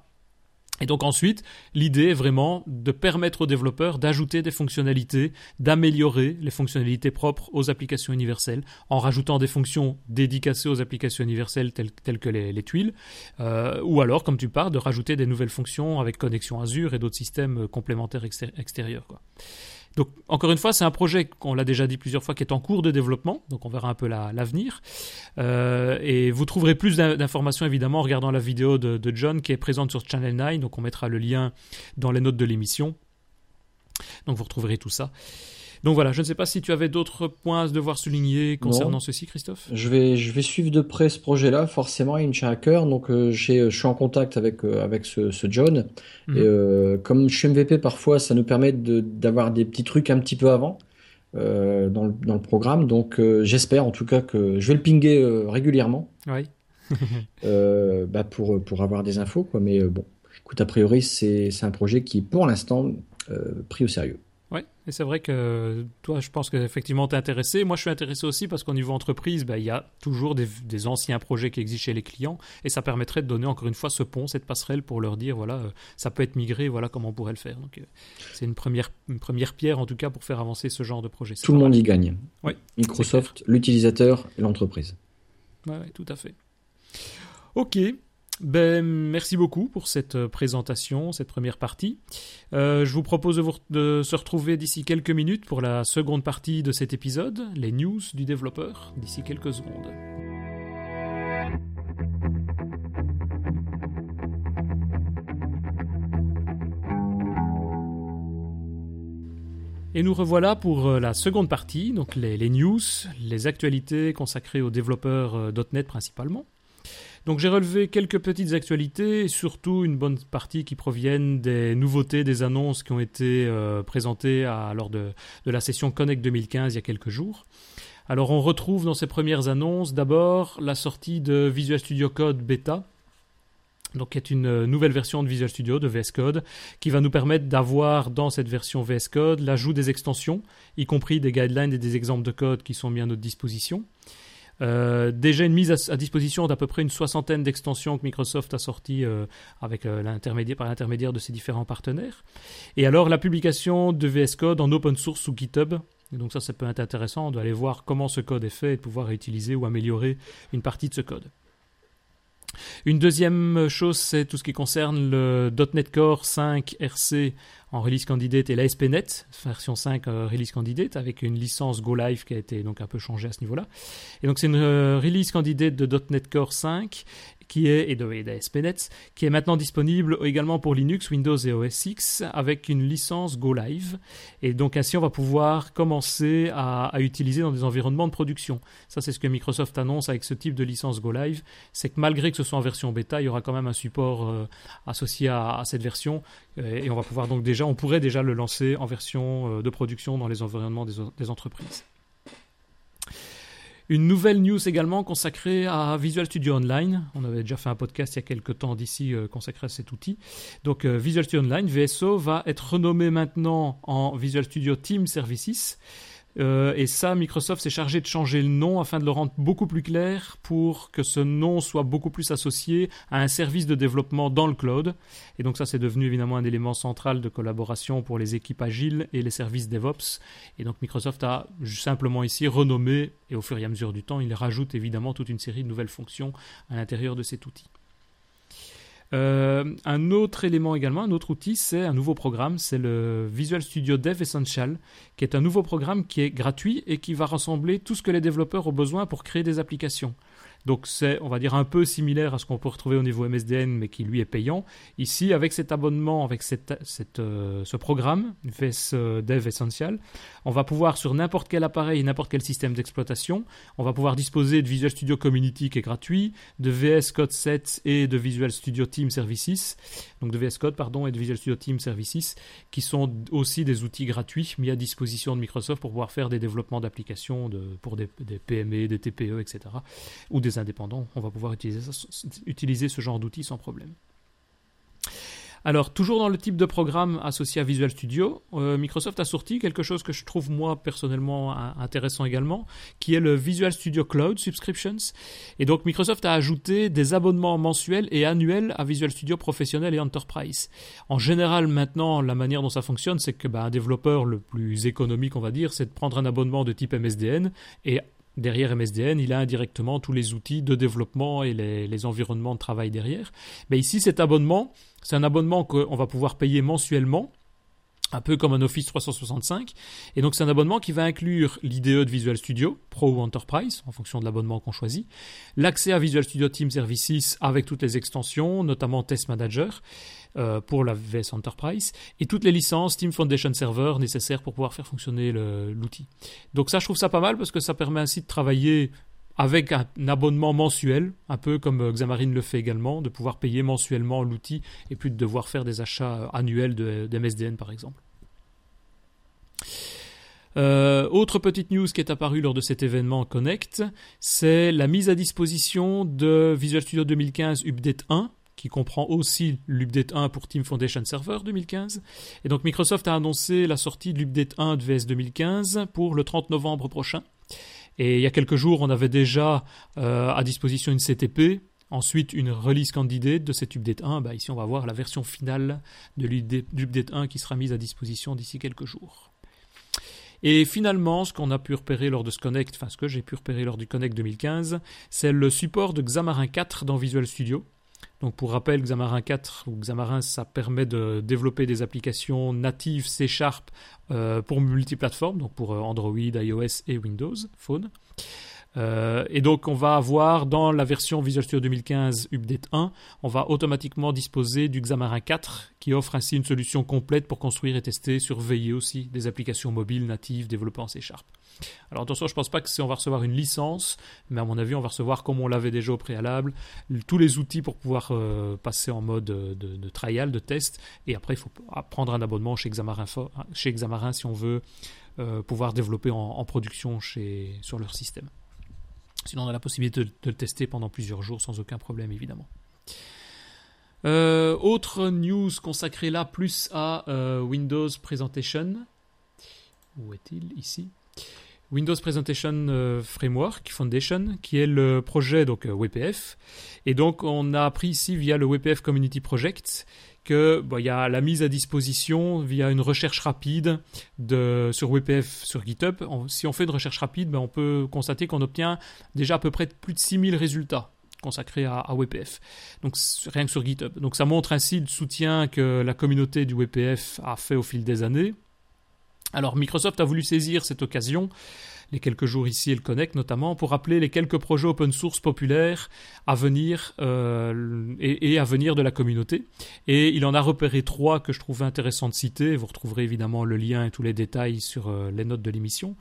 Et donc ensuite, l'idée est vraiment de permettre aux développeurs d'ajouter des fonctionnalités, d'améliorer les fonctionnalités propres aux applications universelles, en rajoutant des fonctions dédicacées aux applications universelles telles, que les, tuiles, euh, ou alors, comme tu parles, de rajouter des nouvelles fonctions avec connexion Azure et d'autres systèmes complémentaires extérieurs. Donc, encore une fois, c'est un projet qu'on l'a déjà dit plusieurs fois qui est en cours de développement, donc on verra un peu l'avenir. Euh, et vous trouverez plus d'informations évidemment en regardant la vidéo de, de, John qui est présente sur Channel 9, donc on mettra le lien dans les notes de l'émission. Donc vous retrouverez tout ça. Donc voilà, je ne sais pas si tu avais d'autres points à devoir souligner concernant ceci, Christophe. Je vais, je vais suivre de près ce projet-là. Forcément, il me tient à cœur. Donc, euh, je suis en contact avec, euh, avec ce, John. Mhm. Et euh, comme je suis MVP, parfois, ça nous permet d'avoir des petits trucs un petit peu avant. dans, le, dans, le, programme. Donc j'espère en tout cas que je vais le pinguer régulièrement. Oui. bah pour, pour avoir des infos. Quoi. Mais bon, écoute, a priori, c'est un projet qui pour l'instant pris au sérieux. Oui, et c'est vrai que toi, je pense qu'effectivement, tu es intéressé. Moi, je suis intéressé aussi parce qu'au niveau entreprise, bah, il y a toujours des, anciens projets qui existent chez les clients et ça permettrait de donner encore une fois ce pont, cette passerelle pour leur dire voilà, euh, ça peut être migré, voilà comment on pourrait le faire. Donc, euh, c'est une première, une première pierre en tout cas pour faire avancer ce genre de projet. Tout le monde y gagne. Microsoft, l'utilisateur et l'entreprise. Oui, tout à fait. Ok, ben, merci beaucoup pour cette euh, présentation, cette première partie. Euh, je vous propose de, se retrouver d'ici quelques minutes pour la seconde partie de cet épisode, les news du développeur, d'ici quelques secondes. Et nous revoilà pour euh, la seconde partie, donc les, les news, les actualités consacrées aux développeurs .NET principalement. Donc j'ai relevé quelques petites actualités surtout une bonne partie qui proviennent des nouveautés, des annonces qui ont été euh, présentées lors de, la session Connect 2015 il y a quelques jours. Alors on retrouve dans ces premières annonces d'abord la sortie de Visual Studio Code Beta, donc qui est une nouvelle version de Visual Studio, de VS Code, qui va nous permettre d'avoir dans cette version VS Code l'ajout des extensions, y compris des guidelines et des exemples de code qui sont mis à notre disposition. Euh, déjà une mise à, disposition d'à peu près une soixantaine d'extensions que Microsoft a sorties euh, avec euh, l'intermédiaire par l'intermédiaire de ses différents partenaires. Et alors la publication de VS Code en open source sous GitHub. donc ça, ça peut être intéressant d'aller voir comment ce code est fait et de pouvoir utiliser ou améliorer une partie de ce code. Une deuxième chose, c'est tout ce qui concerne le .NET Core 5 RC en release candidate et l'ASP.NET, version 5 euh, release candidate, avec une licence Go Live qui a été donc un peu changée à ce niveau-là. Et donc c'est une euh, release candidate de .NET Core 5 qui est, qui est maintenant disponible également pour Linux, Windows et OS X avec une licence Go Live. Et donc ainsi, on va pouvoir commencer à, utiliser dans des environnements de production. Ça, c'est ce que Microsoft annonce avec ce type de licence Go Live. C'est que malgré que ce soit en version bêta, il y aura quand même un support euh, associé à, cette version. Euh, et on va pouvoir donc déjà, on pourrait déjà le lancer en version euh, de production dans les environnements des entreprises. Une nouvelle news également consacrée à Visual Studio Online. On avait déjà fait un podcast il y a quelques temps d'ici euh, consacré à cet outil. Donc euh, Visual Studio Online, VSO, va être renommé maintenant en Visual Studio Team Services. Euh, et ça, Microsoft s'est chargé de changer le nom afin de le rendre beaucoup plus clair pour que ce nom soit beaucoup plus associé à un service de développement dans le cloud. Et donc ça, c'est devenu évidemment un élément central de collaboration pour les équipes agiles et les services DevOps. Et donc Microsoft a simplement ici renommé, et au fur et à mesure du temps, il rajoute évidemment toute une série de nouvelles fonctions à l'intérieur de cet outil. Euh, un autre élément également, un autre outil, c'est un nouveau programme, c'est le Visual Studio Dev Essential, qui est un nouveau programme qui est gratuit et qui va rassembler tout ce que les développeurs ont besoin pour créer des applications. Donc c'est, on va dire, un peu similaire à ce qu'on peut retrouver au niveau MSDN, mais qui lui est payant. Ici, avec cet abonnement, avec cette, euh, ce programme, VS euh, Dev Essential, on va pouvoir sur n'importe quel appareil, n'importe quel système d'exploitation, on va pouvoir disposer de Visual Studio Community qui est gratuit, de VS Code 7 et de Visual Studio Team Services, donc de VS Code pardon et de Visual Studio Team Services, qui sont aussi des outils gratuits mis à disposition de Microsoft pour pouvoir faire des développements d'applications pour des, PME, des TPE, etc. indépendants, on va pouvoir utiliser, utiliser ce genre d'outils sans problème. Alors, toujours dans le type de programme associé à Visual Studio, euh, Microsoft a sorti quelque chose que je trouve moi personnellement intéressant également, qui est le Visual Studio Cloud Subscriptions. Et donc, Microsoft a ajouté des abonnements mensuels et annuels à Visual Studio professionnel et enterprise. En général, maintenant, la manière dont ça fonctionne, c'est que bah, un développeur le plus économique, on va dire, c'est de prendre un abonnement de type MSDN et derrière MSDN, il a indirectement tous les outils de développement et les, environnements de travail derrière. Mais ici, cet abonnement, c'est un abonnement qu'on va pouvoir payer mensuellement un peu comme un Office 365. Et donc c'est un abonnement qui va inclure l'IDE de Visual Studio, Pro ou Enterprise, en fonction de l'abonnement qu'on choisit, l'accès à Visual Studio Team Services avec toutes les extensions, notamment Test Manager, euh, pour la VS Enterprise et toutes les licences Team Foundation Server nécessaires pour pouvoir faire fonctionner l'outil. Donc ça, je trouve ça pas mal parce que ça permet ainsi de travailler avec un, abonnement mensuel, un peu comme euh, Xamarin le fait également, de pouvoir payer mensuellement l'outil et plus de devoir faire des achats euh, annuels d'MSDN par exemple. autre petite news qui est apparue lors de cet événement Connect, c'est la mise à disposition de Visual Studio 2015 Update 1 qui comprend aussi l'update 1 pour Team Foundation Server 2015. Et donc Microsoft a annoncé la sortie de l'update 1 de VS 2015 pour le 30 novembre prochain. Et il y a quelques jours, on avait déjà euh, à disposition une CTP, ensuite une release candidate de cet update 1. Bah, ici, on va voir la version finale de l'update 1 qui sera mise à disposition d'ici quelques jours. Et finalement, ce qu'on a pu repérer lors de ce Connect, enfin ce que j'ai pu repérer lors du Connect 2015, c'est le support de Xamarin 4 dans Visual Studio. Donc pour rappel, Xamarin 4 ou Xamarin, ça permet de développer des applications natives C Sharp euh, pour multiplateformes, donc pour euh, Android, iOS et Windows Phone. Euh, et donc on va avoir dans la version Visual Studio 2015 Update 1, on va automatiquement disposer du Xamarin 4 qui offre ainsi une solution complète pour construire et tester, surveiller aussi des applications mobiles natives développées en C Sharp. Alors attention, je ne pense pas que si on va recevoir une licence, mais à mon avis, on va recevoir, comme on l'avait déjà au préalable, tous les outils pour pouvoir euh, passer en mode de, trial, de test. Et après, il faut prendre un abonnement chez Xamarin, chez Xamarin si on veut euh, pouvoir développer en, production sur leur système. Sinon, on a la possibilité de, le tester pendant plusieurs jours sans aucun problème, évidemment. Euh, autre news consacrée là plus à Windows Presentation. Où est-il? Ici. Windows Presentation euh, Framework Foundation, qui est le projet donc euh, WPF. Et donc on a appris ici via le WPF Community Project que il y a la mise à disposition via une recherche rapide de, sur WPF sur GitHub. si on fait une recherche rapide, ben, on peut constater qu'on obtient déjà à peu près plus de 6000 résultats consacrés à, à, WPF. Donc rien que sur GitHub. Donc ça montre ainsi le soutien que la communauté du WPF a fait au fil des années alors Microsoft a voulu saisir cette occasion les quelques jours ici et le Connect notamment, pour rappeler les quelques projets open source populaires à venir euh, et, à venir de la communauté. Et il en a repéré trois que je trouvais intéressant de citer. Vous retrouverez évidemment le lien et tous les détails sur euh, les notes de l'émission.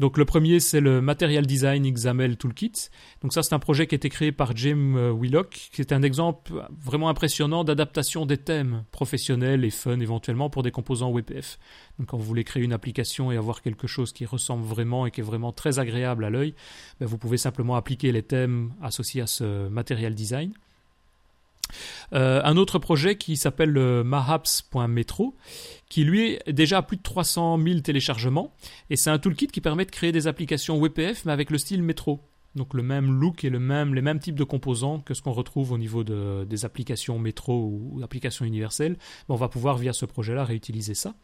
Donc le premier, c'est le Material Design XAML Toolkit. Donc ça, c'est un projet qui a été créé par Jim euh, Willock, qui est un exemple vraiment impressionnant d'adaptation des thèmes professionnels et fun éventuellement pour des composants WPF. Donc quand vous voulez créer une application et avoir quelque chose qui ressemble vraiment et qui est vraiment très agréable à l'œil, ben, vous pouvez simplement appliquer les thèmes associés à ce Material Design. Euh, un autre projet qui s'appelle mahaps.metro, qui lui est déjà à plus de 300 000 téléchargements, et c'est un toolkit qui permet de créer des applications WPF mais avec le style métro. Donc le même look et le même, les mêmes types de composants que ce qu'on retrouve au niveau de, des applications métro ou applications universelles. on va pouvoir via ce projet-là réutiliser ça.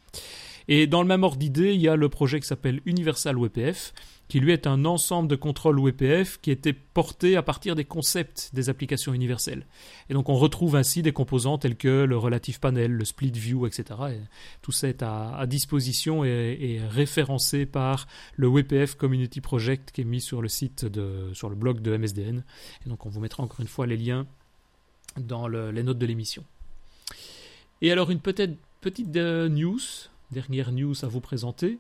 Et dans le même ordre d'idée, il y a le projet qui s'appelle Universal WPF, qui lui est un ensemble de contrôles WPF qui était porté à partir des concepts des applications universelles. Et donc on retrouve ainsi des composants tels que le relative panel, le split view, etc. Et tout ça est à, disposition et, référencé par le WPF Community Project qui est mis sur le site de, sur le blog de MSDN. Et donc on vous mettra encore une fois les liens dans les notes de l'émission. Et alors une peut-être petite euh, news dernière news à vous présenter.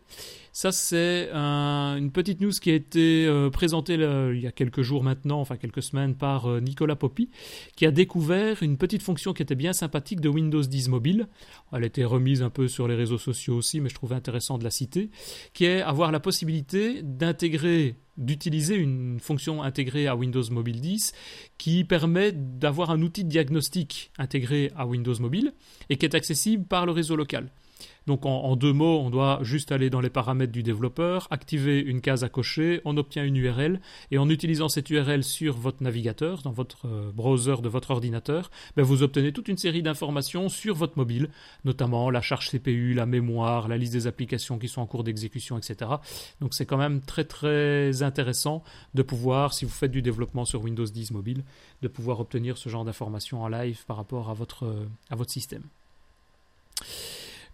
Ça, c'est une petite news qui a été euh, présentée il y a quelques jours maintenant, enfin quelques semaines, par euh, Nicolas Poppy, qui a découvert une petite fonction qui était bien sympathique de Windows 10 Mobile. Elle a été remise un peu sur les réseaux sociaux aussi, mais je trouvais intéressant de la citer, qui est avoir la possibilité d'intégrer d'utiliser une fonction intégrée à Windows Mobile 10 qui permet d'avoir un outil de diagnostic intégré à Windows Mobile et qui est accessible par le réseau local. Donc en, deux mots, on doit juste aller dans les paramètres du développeur, activer une case à cocher, on obtient une URL, et en utilisant cette URL sur votre navigateur, dans votre euh, browser de votre ordinateur, ben, vous obtenez toute une série d'informations sur votre mobile, notamment la charge CPU, la mémoire, la liste des applications qui sont en cours d'exécution, etc. Donc c'est quand même très intéressant de pouvoir, si vous faites du développement sur Windows 10 mobile, de pouvoir obtenir ce genre d'informations en live par rapport à votre, euh, à votre système.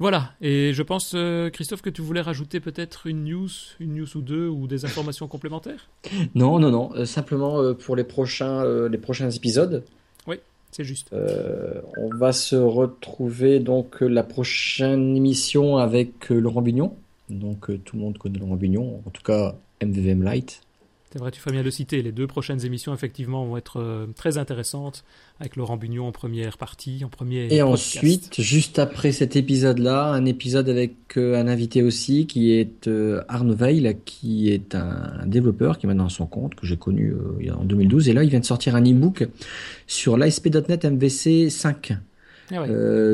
Voilà, et je pense, euh, Christophe, que tu voulais rajouter peut-être une news, une news ou deux, ou des informations complémentaires? Non, non, non, euh, simplement euh, pour les prochains, les prochains épisodes. Oui, c'est juste. on va se retrouver donc la prochaine émission avec Laurent Bignon. Donc tout le monde connaît Laurent Bignon, en tout cas MVVM Light. C'est vrai, tu fais bien de le citer. Les deux prochaines émissions, effectivement, vont être euh, très intéressantes, avec Laurent Bugnon en première partie, en premier. Et ensuite, juste après cet épisode-là, un épisode avec euh, un invité aussi, qui est euh, Arnaud Veil, qui est un développeur qui est maintenant à son compte, que j'ai connu en 2012. Et là, il vient de sortir un e-book sur l'ASP.NET MVC 5.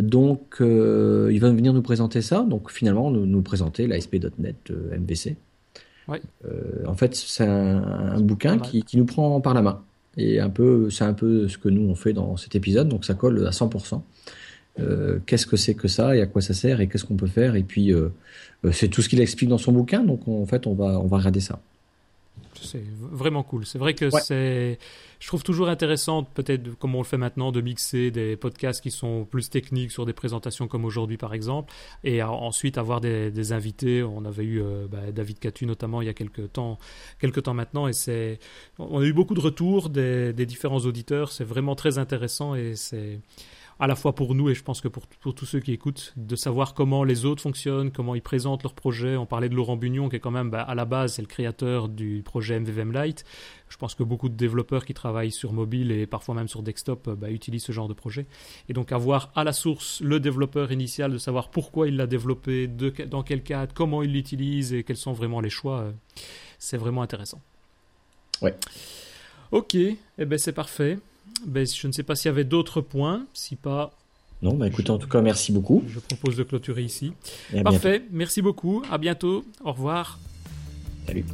donc, il va venir nous présenter ça. Donc, finalement, nous, nous présenter l'ASP.NET MVC. Euh, en fait, c'est un, bouquin qui, nous prend par la main. Et un peu, c'est un peu ce que nous on fait dans cet épisode, donc ça colle à 100%. Euh, qu'est-ce que c'est que ça et à quoi ça sert et qu'est-ce qu'on peut faire? Et puis euh, c'est tout ce qu'il explique dans son bouquin donc en fait on va on va regarder ça. C'est vraiment cool. C'est vrai que c'est je trouve toujours intéressant, peut-être comme on le fait maintenant, de mixer des podcasts qui sont plus techniques sur des présentations comme aujourd'hui par exemple, et ensuite avoir des, invités. On avait eu euh, bah, David Catu notamment il y a quelques temps, quelques temps maintenant, et c'est, on a eu beaucoup de retours des, des différents auditeurs. C'est vraiment très intéressant et c'est à la fois pour nous et je pense que pour, pour, tous ceux qui écoutent, de savoir comment les autres fonctionnent, comment ils présentent leurs projets. On parlait de Laurent Bugnon, qui est quand même, bah, à la base, c'est le créateur du projet MVVM Lite. Je pense que beaucoup de développeurs qui travaillent sur mobile et parfois même sur desktop bah, utilisent ce genre de projet. Et donc avoir à la source le développeur initial, de savoir pourquoi il l'a développé, de, dans quel cadre, comment il l'utilise et quels sont vraiment les choix, euh, c'est vraiment intéressant. Ouais. Ok, eh ben c'est parfait. Ben, je ne sais pas s'il y avait d'autres points. Si pas. Non, bah écoutez, en tout cas, merci beaucoup. Je propose de clôturer ici. Parfait, merci beaucoup. À bientôt. Au revoir. Salut.